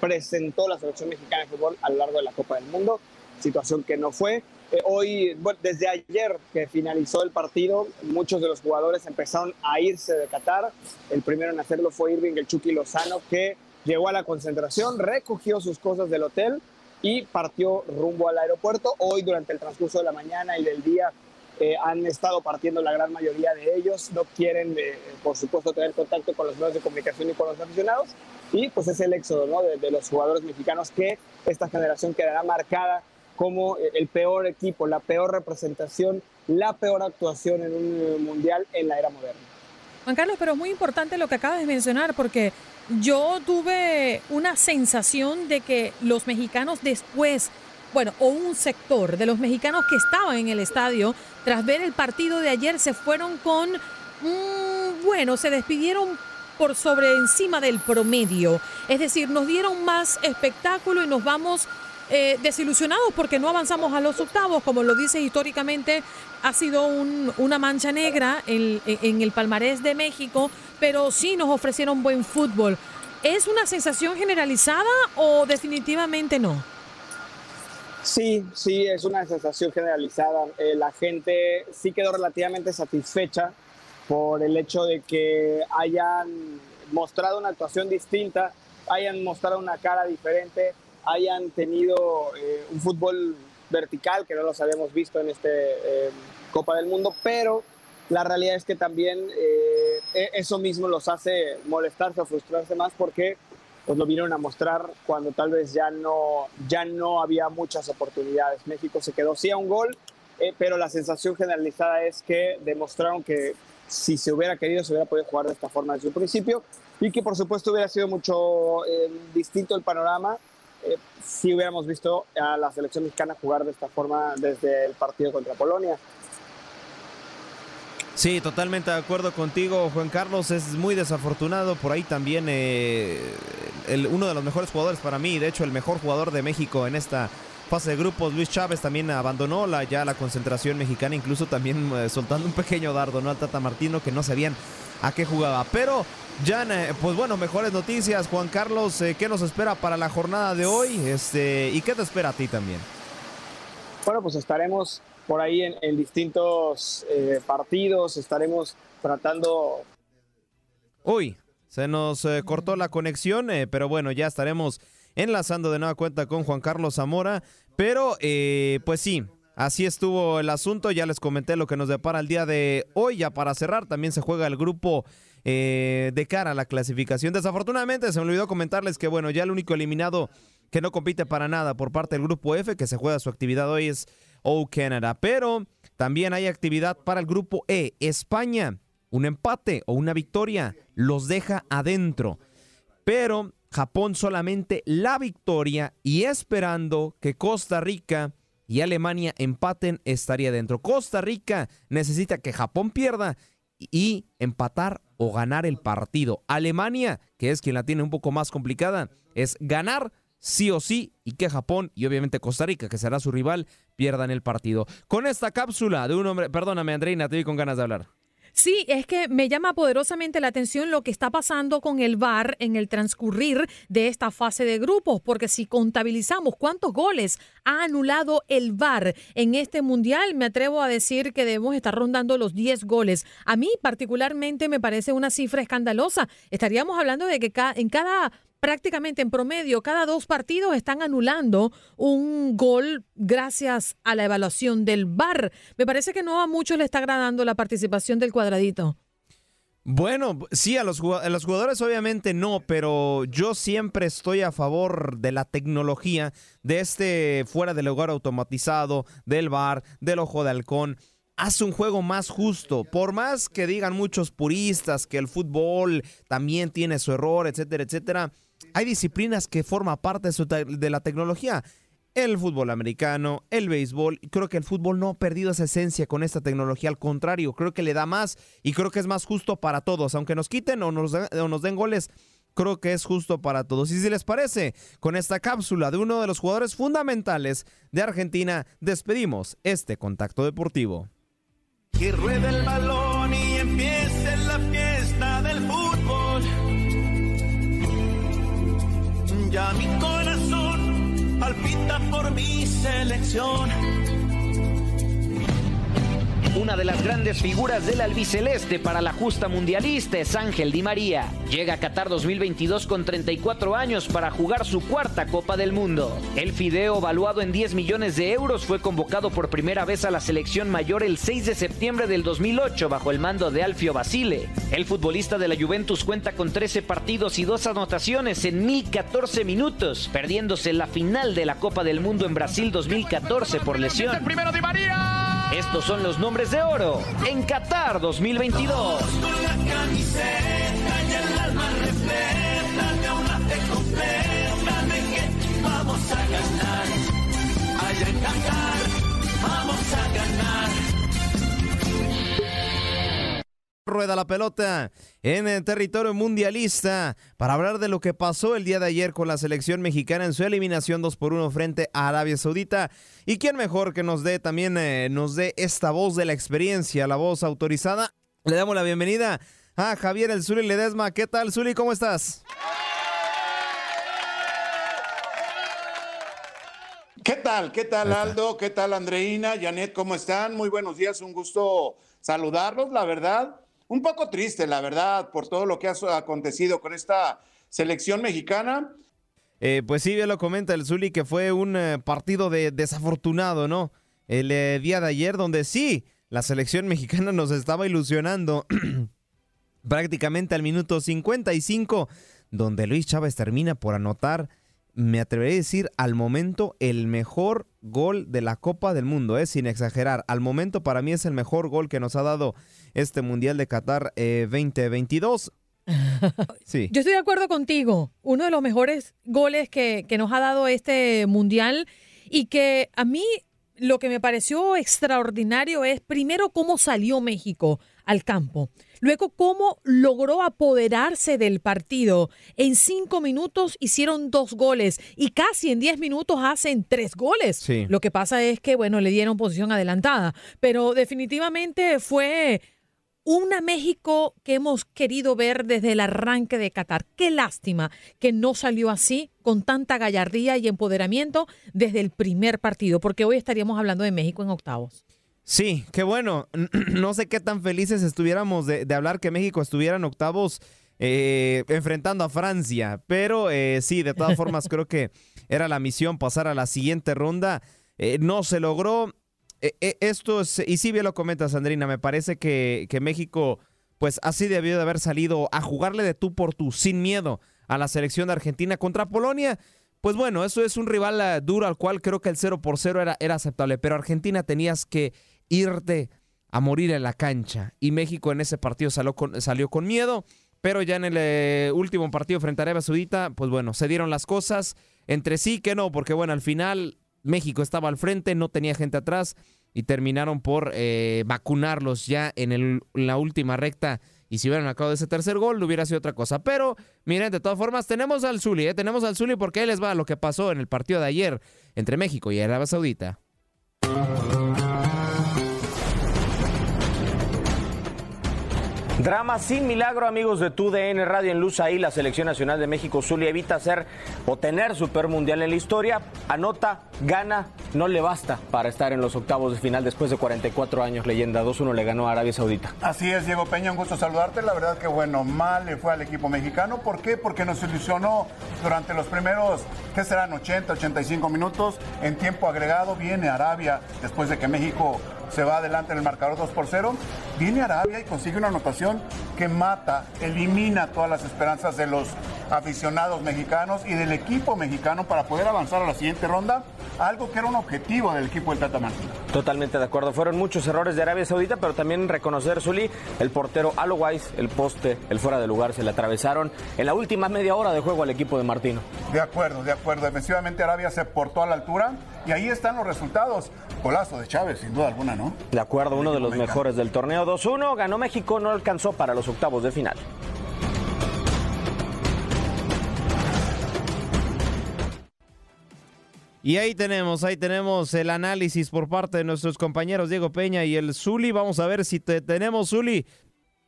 N: presentó la selección mexicana de fútbol a lo largo de la Copa del Mundo, situación que no fue. Eh, hoy, bueno, desde ayer que finalizó el partido, muchos de los jugadores empezaron a irse de Qatar. El primero en hacerlo fue Irving el Chucky Lozano, que llegó a la concentración, recogió sus cosas del hotel y partió rumbo al aeropuerto. Hoy, durante el transcurso de la mañana y del día, eh, han estado partiendo la gran mayoría de ellos. No quieren, eh, por supuesto, tener contacto con los medios de comunicación y con los aficionados. Y pues es el éxodo ¿no? de, de los jugadores mexicanos que esta generación quedará marcada como eh, el peor equipo, la peor representación, la peor actuación en un mundial en la era moderna.
A: Juan Carlos, pero es muy importante lo que acabas de mencionar porque yo tuve una sensación de que los mexicanos después, bueno, o un sector de los mexicanos que estaban en el estadio, tras ver el partido de ayer, se fueron con, mm, bueno, se despidieron por sobre encima del promedio. Es decir, nos dieron más espectáculo y nos vamos eh, desilusionados porque no avanzamos a los octavos, como lo dice históricamente, ha sido una mancha negra en el palmarés de México, pero sí nos ofrecieron buen fútbol. ¿Es una sensación generalizada o definitivamente no?
N: Sí, sí, es una sensación generalizada. Eh, la gente sí quedó relativamente satisfecha por el hecho de que hayan mostrado una actuación distinta, hayan mostrado una cara diferente hayan tenido eh, un fútbol vertical que no los habíamos visto en este eh, Copa del Mundo, pero la realidad es que también eh, e-, eso mismo los hace molestarse o frustrarse más porque pues lo vinieron a mostrar cuando tal vez ya no, ya no había muchas oportunidades. México se quedó sí a un gol, pero la sensación generalizada es que demostraron que si se hubiera querido se hubiera podido jugar de esta forma desde un principio y que por supuesto hubiera sido mucho distinto el panorama eh, si hubiéramos visto a la selección mexicana jugar de esta forma desde el partido contra Polonia.
H: Sí, totalmente de acuerdo contigo, Juan Carlos. Es muy desafortunado. Por ahí también eh, el- uno de los mejores jugadores para mí, de hecho el mejor jugador de México en esta fase de grupos. Luis Chávez también abandonó la, ya la concentración mexicana, incluso también eh, soltando un pequeño dardo ¿no? al Tata Martino que no sabían a qué jugaba. Pero, Jan, eh, pues bueno, mejores noticias. Juan Carlos, eh, ¿qué nos espera para la jornada de hoy? Este, ¿Y qué te espera a ti también?
N: Bueno, pues estaremos por ahí en, distintos eh, partidos, estaremos tratando
H: Uy, se nos eh, cortó la conexión, eh, pero bueno, ya estaremos enlazando de nueva cuenta con Juan Carlos Zamora. Pero, pues sí, así estuvo el asunto. Ya les comenté lo que nos depara el día de hoy. Ya para cerrar, también se juega el grupo de cara a la clasificación. Desafortunadamente, se me olvidó comentarles que, bueno, ya el único eliminado que no compite para nada por parte del grupo F, que se juega su actividad hoy, es O Canada. Pero también hay actividad para el grupo E. España, un empate o una victoria los deja adentro. Pero Japón solamente la victoria y esperando que Costa Rica y Alemania empaten estaría dentro. Costa Rica necesita que Japón pierda y empatar o ganar el partido. Alemania, que es quien la tiene un poco más complicada, es ganar sí o sí y que Japón y obviamente Costa Rica, que será su rival, pierdan el partido. Con esta cápsula de un hombre, perdóname Andreina, te vi con ganas de hablar.
A: Sí, es que me llama poderosamente la atención lo que está pasando con el VAR en el transcurrir de esta fase de grupos, porque si contabilizamos cuántos goles ha anulado el VAR en este mundial, me atrevo a decir que debemos estar rondando los 10 goles. A mí particularmente me parece una cifra escandalosa. Estaríamos hablando de que en cada prácticamente en promedio, cada dos partidos están anulando un gol gracias a la evaluación del VAR. Me parece que no a muchos le está agradando la participación del cuadradito.
H: Bueno, sí, a los, a los jugadores obviamente no, pero yo siempre estoy a favor de la tecnología, de este fuera del lugar automatizado, del bar, del ojo de halcón. Hace un juego más justo. Por más que digan muchos puristas que el fútbol también tiene su error, etcétera, etcétera, hay disciplinas que forman parte de, la tecnología. El fútbol americano, el béisbol, creo que el fútbol no ha perdido esa esencia con esta tecnología, al contrario, creo que le da más y creo que es más justo para todos, aunque nos quiten o nos, o nos den goles, creo que es justo para todos. Y si les parece, con esta cápsula de uno de los jugadores fundamentales de Argentina, despedimos este contacto deportivo.
O: Que ruede el balón palpita por mi selección.
P: Una de las grandes figuras del albiceleste para la justa mundialista es Ángel Di María. Llega a Qatar 2022 con 34 años para jugar su cuarta Copa del Mundo. El Fideo, valuado en 10 millones de euros, fue convocado por primera vez a la selección mayor el 6 de septiembre del 2008 bajo el mando de Alfio Basile. El futbolista de la Juventus cuenta con 13 partidos y dos anotaciones en 1014 minutos, perdiéndose la final de la Copa del Mundo en Brasil 2014 por lesión.
O: Primero Di María.
P: Estos son los nombres de oro en Qatar 2022.
O: Con la camiseta y el alma repleta de una fe completa de que vamos a ganar. Allá en Qatar vamos a ganar.
H: Rueda la pelota en el territorio mundialista para hablar de lo que pasó el día de ayer con la selección mexicana en su eliminación 2 por 1 frente a Arabia Saudita. Y quién mejor que nos dé también eh, nos dé esta voz de la experiencia, la voz autorizada. Le damos la bienvenida a Javier El Zuli Ledesma. ¿Qué tal, Zuli? ¿Cómo estás?
Q: ¿Qué tal? ¿Qué tal, Aldo? ¿Qué tal, Andreina? Janet, ¿cómo están? Muy buenos días, un gusto saludarlos, la verdad. Un poco triste, la verdad, por todo lo que ha acontecido con esta selección mexicana.
H: Eh, pues sí, bien lo comenta el Zuli que fue un eh, partido de desafortunado, ¿no? El eh, día de ayer donde sí, la selección <laughs> mexicana nos estaba ilusionando <clears throat> prácticamente al minuto 55, donde Luis Chávez termina por anotar, me atrevería a decir, al momento el mejor gol de la Copa del Mundo, ¿eh? sin exagerar. Al momento para mí es el mejor gol que nos ha dado este Mundial de Qatar eh, 2022. <laughs> Sí.
A: Yo estoy de acuerdo contigo. Uno de los mejores goles que, que nos ha dado este mundial y que a mí lo que me pareció extraordinario es primero cómo salió México al campo. Luego, cómo logró apoderarse del partido. En cinco minutos hicieron dos goles y casi en diez minutos hacen tres goles.
H: Sí.
A: Lo que pasa es que, bueno, le dieron posición adelantada, pero definitivamente fue una México que hemos querido ver desde el arranque de Qatar. Qué lástima que no salió así, con tanta gallardía y empoderamiento desde el primer partido, porque hoy estaríamos hablando de México en octavos.
H: Sí, qué bueno. <clears throat> No sé qué tan felices estuviéramos de, de hablar que México estuviera en octavos eh, enfrentando a Francia, pero eh, sí, de todas formas <laughs> creo que era la misión pasar a la siguiente ronda. Eh, no se logró. Eh, esto es, y sí bien lo comenta Sandrina, me parece que, que México, pues así debió de haber salido a jugarle de tú por tú, sin miedo, a la selección de Argentina contra Polonia. Pues bueno, eso es un rival duro al cual creo que el 0 por 0 era, era aceptable, pero Argentina tenías que irte a morir en la cancha y México en ese partido salió con, salió con miedo, pero ya en el eh, último partido frente a Arabia Saudita, pues bueno, se dieron las cosas entre sí que no, porque bueno, al final México estaba al frente, no tenía gente atrás y terminaron por eh, vacunarlos ya en, la última recta. Y si hubieran acabado ese tercer gol, hubiera sido otra cosa. Pero, miren, de todas formas, tenemos al Zuli, ¿eh? tenemos al Zuli porque ahí les va lo que pasó en el partido de ayer entre México y Arabia Saudita.
R: Drama sin milagro, amigos de TUDN Radio en Luz ahí. La selección nacional de México, Zulia, evita ser o tener supermundial en la historia. Anota, gana, no le basta para estar en los octavos de final después de 44 años. Leyenda 2-1 le ganó a Arabia Saudita.
Q: Así es, Diego Peña, un gusto saludarte. La verdad que bueno, mal le fue al equipo mexicano. ¿Por qué? Porque nos ilusionó durante los primeros, ¿qué serán? 80, 85 minutos. En tiempo agregado viene Arabia después de que México se va adelante en el marcador 2 por 0. Viene Arabia y consigue una anotación que mata, elimina todas las esperanzas de los aficionados mexicanos y del equipo mexicano para poder avanzar a la siguiente ronda. Algo que era un objetivo del equipo del Tata Martino.
R: Totalmente de acuerdo. Fueron muchos errores de Arabia Saudita, pero también reconocer, Zuli, el portero Alowais, el poste, el fuera de lugar, se le atravesaron en la última media hora de juego al equipo de Martino.
Q: De acuerdo, de acuerdo. Defensivamente Arabia se portó a la altura y ahí están los resultados. Golazo de Chávez, sin duda alguna, ¿no?
R: De acuerdo, uno de los
Q: mexicano.
R: mejores del torneo 2-1. Ganó México, no alcanzó para los octavos de final.
H: Y ahí tenemos, ahí tenemos el análisis por parte de nuestros compañeros Diego Peña y el Zuli. Vamos a ver si te tenemos Zuli.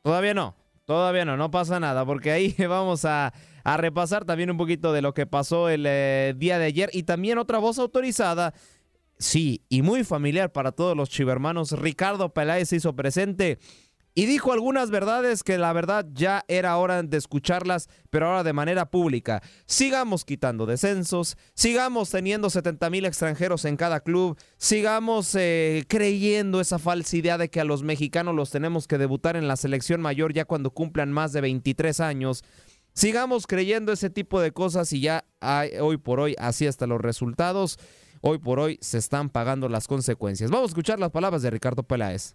H: Todavía no, todavía no, no pasa nada, porque ahí <laughs> vamos a, a repasar también un poquito de lo que pasó el eh, día de ayer y también otra voz autorizada. Sí, y muy familiar para todos los chivermanos. Ricardo Peláez se hizo presente y dijo algunas verdades que la verdad ya era hora de escucharlas, pero ahora de manera pública. Sigamos quitando descensos, sigamos teniendo 70 mil extranjeros en cada club, sigamos eh, creyendo esa falsa idea de que a los mexicanos los tenemos que debutar en la selección mayor ya cuando cumplan más de 23 años. Sigamos creyendo ese tipo de cosas y ya hay, hoy por hoy así hasta los resultados. Hoy por hoy se están pagando las consecuencias. Vamos a escuchar las palabras de Ricardo Peláez.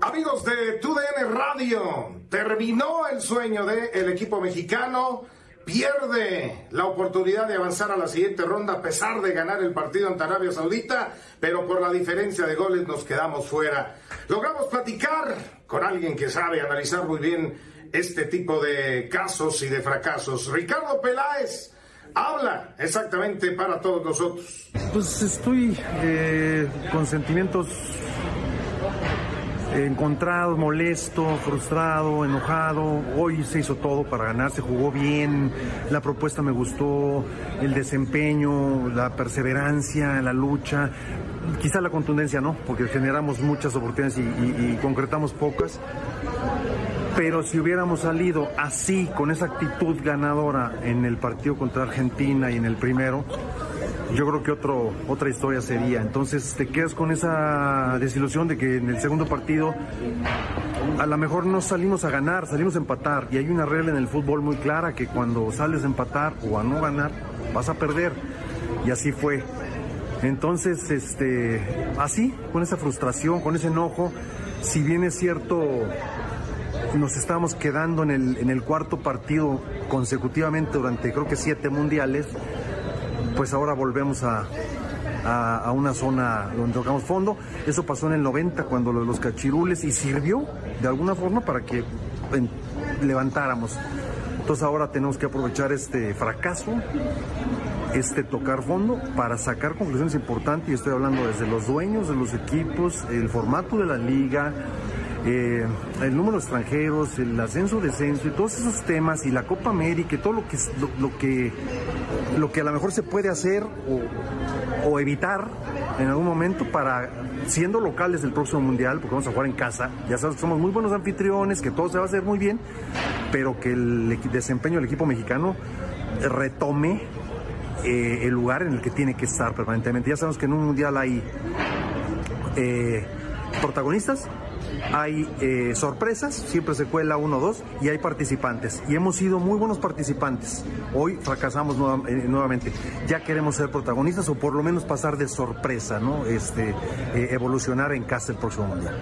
S: Amigos de TUDN Radio, terminó el sueño del equipo mexicano, pierde la oportunidad de avanzar a la siguiente ronda a pesar de ganar el partido ante Arabia Saudita, pero por la diferencia de goles nos quedamos fuera. Logramos platicar con alguien que sabe analizar muy bien este tipo de casos y de fracasos. Ricardo Peláez habla exactamente para todos nosotros.
T: Pues estoy eh, con sentimientos encontrados, molesto, frustrado, enojado. Hoy se hizo todo para ganar, se jugó bien, la propuesta me gustó, el desempeño, la perseverancia, la lucha. Quizá la contundencia no, porque generamos muchas oportunidades y- y concretamos pocas. Pero si hubiéramos salido así, con esa actitud ganadora en el partido contra Argentina y en el primero, yo creo que otro, otra historia sería. Entonces te quedas con esa desilusión de que en el segundo partido a lo mejor no salimos a ganar, salimos a empatar. Y hay una regla en el fútbol muy clara que cuando sales a empatar o a no ganar, vas a perder. Y así fue. Entonces, este, así, con esa frustración, con ese enojo, si bien es cierto, nos estamos quedando en el, en el cuarto partido consecutivamente durante creo que siete mundiales, pues ahora volvemos a, a, una zona donde tocamos fondo. Eso pasó en el 90 cuando lo de los cachirules y sirvió de alguna forma para que levantáramos. Entonces ahora tenemos que aprovechar este fracaso, este tocar fondo, para sacar conclusiones importantes. Y estoy hablando desde los dueños de los equipos, el formato de la liga, eh, el número de extranjeros, el ascenso, descenso y todos esos temas y la Copa América y todo lo que, lo, lo que, lo que a lo mejor se puede hacer o, evitar en algún momento para, siendo locales del próximo Mundial, porque vamos a jugar en casa, ya sabes somos muy buenos anfitriones, que todo se va a hacer muy bien, pero que el desempeño del equipo mexicano retome eh, el lugar en el que tiene que estar permanentemente. Ya sabemos que en un Mundial hay eh, protagonistas, hay eh, sorpresas, siempre se cuela uno o dos, y hay participantes. Y hemos sido muy buenos participantes. Hoy fracasamos nueva- eh, nuevamente. Ya queremos ser protagonistas o por lo menos pasar de sorpresa, ¿no? Este, eh, evolucionar en casa el próximo mundial.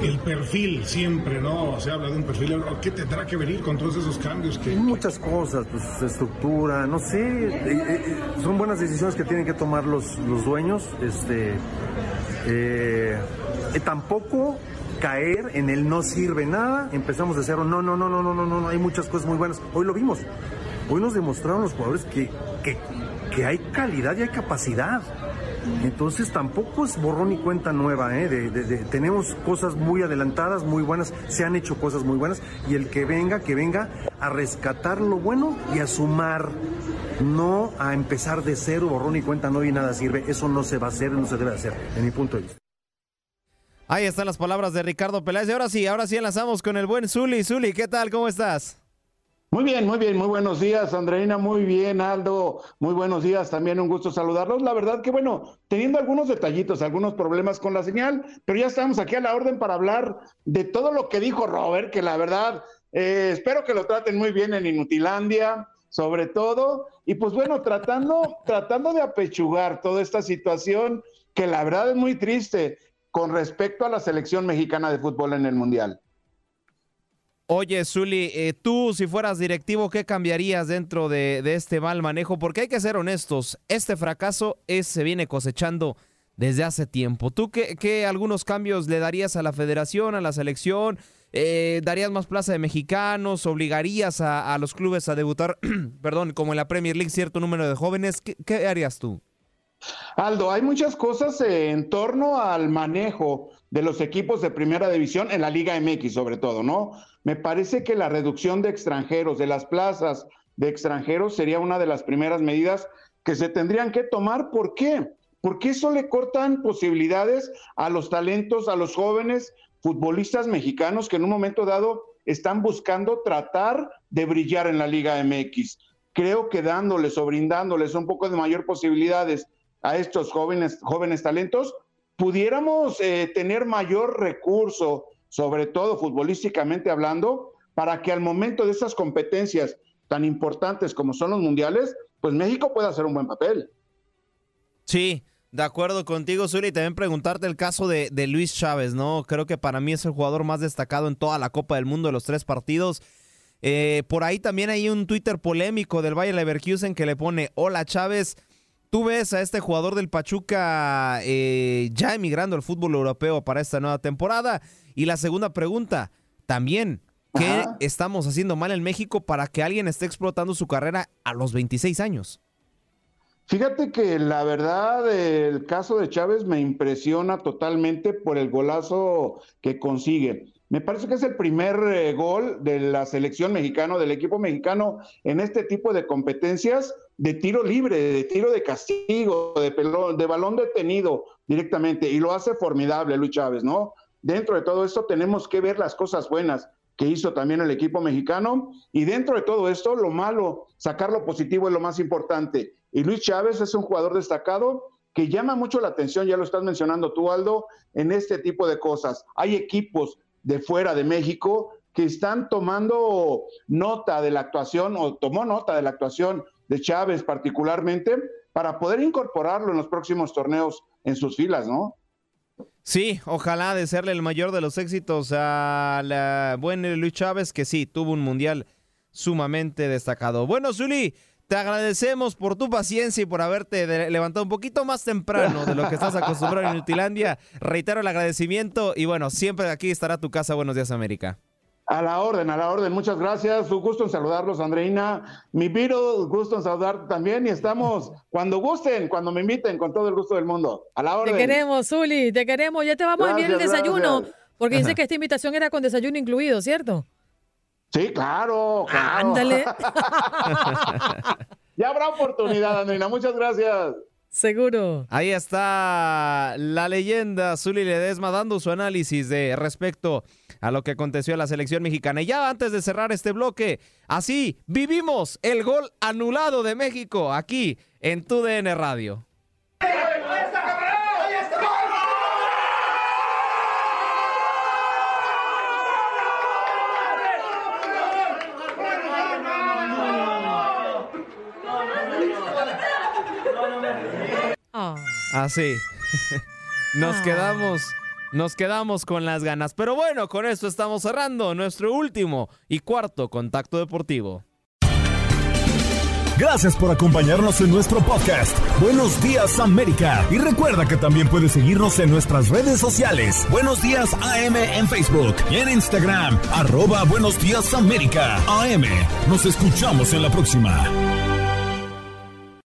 U: El perfil siempre, ¿no? Se habla de un perfil. ¿Qué tendrá que venir con todos esos cambios que...
T: Muchas cosas, pues estructura, no sé, son buenas decisiones que tienen que tomar los, los dueños. Este, tampoco caer en el no sirve nada, empezamos de cero, no, no, no, no, no, no, no, hay muchas cosas muy buenas. Hoy lo vimos, hoy nos demostraron los jugadores que, que, que hay calidad y hay capacidad. Entonces tampoco es borrón y cuenta nueva, ¿eh? tenemos cosas muy adelantadas, muy buenas, se han hecho cosas muy buenas y el que venga, que venga a rescatar lo bueno y a sumar, no a empezar de cero, borrón y cuenta no y nada sirve, eso no se va a hacer, no se debe hacer, en mi punto de vista.
H: Ahí están las palabras de Ricardo Peláez. Y ahora sí, ahora sí enlazamos con el buen Zuli. Zuli, ¿qué tal? ¿Cómo estás?
F: Muy bien, muy bien, muy buenos días, Andreina, muy bien, Aldo, muy buenos días, también un gusto saludarlos. La verdad que bueno, teniendo algunos detallitos, algunos problemas con la señal, pero ya estamos aquí a la orden para hablar de todo lo que dijo Robert, que la verdad, eh, espero que lo traten muy bien en Inutilandia, sobre todo, y pues bueno, tratando, tratando de apechugar toda esta situación que la verdad es muy triste con respecto a la selección mexicana de fútbol en el Mundial.
H: Oye, Zuli, eh, tú si fueras directivo, ¿qué cambiarías dentro de, este mal manejo? Porque hay que ser honestos, este fracaso se viene cosechando desde hace tiempo. ¿Tú qué, qué algunos cambios le darías a la federación, a la selección? Eh, ¿Darías más plaza de mexicanos? ¿Obligarías a, los clubes a debutar, <clears throat> perdón, como en la Premier League, cierto número de jóvenes? ¿Qué, qué harías tú?
F: Aldo, hay muchas cosas eh, en torno al manejo de los equipos de primera división en la Liga MX, sobre todo, ¿no? Me parece que la reducción de extranjeros, de las plazas de extranjeros, sería una de las primeras medidas que se tendrían que tomar. ¿Por qué? Porque eso le cortan posibilidades a los talentos, a los jóvenes futbolistas mexicanos que en un momento dado están buscando tratar de brillar en la Liga MX. Creo que dándoles o brindándoles un poco de mayor posibilidades a estos jóvenes, jóvenes talentos, pudiéramos eh, tener mayor recurso, sobre todo futbolísticamente hablando, para que al momento de esas competencias tan importantes como son los mundiales, pues México pueda hacer un buen papel.
H: Sí, de acuerdo contigo, Zuli. También preguntarte el caso de, de Luis Chávez, ¿no? Creo que para mí es el jugador más destacado en toda la Copa del Mundo de los tres partidos. Eh, por ahí también hay un Twitter polémico del Bayer Leverkusen que le pone, hola Chávez, ¿tú ves a este jugador del Pachuca eh, ya emigrando al fútbol europeo para esta nueva temporada? Y la segunda pregunta, también, ¿qué
F: Ajá.
H: estamos haciendo mal en México para que alguien esté explotando su carrera a los 26 años?
F: Fíjate que la verdad el caso de Chávez me impresiona totalmente por el golazo que consigue. Me parece que es el primer eh, gol de la selección mexicana, del equipo mexicano en este tipo de competencias de tiro libre, de tiro de castigo, de, pelón, de balón detenido directamente. Y lo hace formidable Luis Chávez, ¿no? Dentro de todo esto tenemos que ver las cosas buenas que hizo también el equipo mexicano. Y dentro de todo esto, lo malo, sacar lo positivo es lo más importante. Y Luis Chávez es un jugador destacado que llama mucho la atención, ya lo estás mencionando tú, Aldo, en este tipo de cosas. Hay equipos de fuera de México que están tomando nota de la actuación o tomó nota de la actuación de Chávez particularmente para poder incorporarlo en los próximos torneos en sus filas, ¿no?
H: Sí, ojalá de serle el mayor de los éxitos a la buen Luis Chávez, que sí, tuvo un mundial sumamente destacado. Bueno, Zuli, te agradecemos por tu paciencia y por haberte levantado un poquito más temprano de lo que estás acostumbrado en Utilandia. Reitero el agradecimiento y bueno, siempre aquí estará tu casa. Buenos días, América.
Q: A la orden, a la orden. Muchas gracias. Un gusto en saludarlos, Andreina. Mi Piro, gusto en saludarte también. Y estamos cuando gusten, cuando me inviten, con todo el gusto del mundo. A la
A: Te
Q: orden.
A: queremos, Zuli, te queremos. Ya te vamos a enviar el desayuno,
Q: gracias.
A: porque dice <laughs> que esta invitación era con desayuno incluido, ¿cierto?
Q: Sí, claro, claro.
A: Ándale. <laughs>
Q: ya habrá oportunidad, Andreina. Muchas gracias.
A: Seguro.
H: Ahí está la leyenda Zuli Ledesma dando su análisis de respecto a lo que aconteció en la selección mexicana. Y ya antes de cerrar este bloque, así vivimos el gol anulado de México aquí en tu DN Radio.
A: Ah.
H: Así. <laughs> Nos
A: Ah.
H: quedamos. Nos quedamos con las ganas. Pero bueno, con esto estamos cerrando nuestro último y cuarto contacto deportivo.
B: Gracias por acompañarnos en nuestro podcast. Buenos días América. Y recuerda que también puedes seguirnos en nuestras redes sociales. Buenos días AM en Facebook y en Instagram. Arroba Buenos días América. AM. Nos escuchamos en la próxima.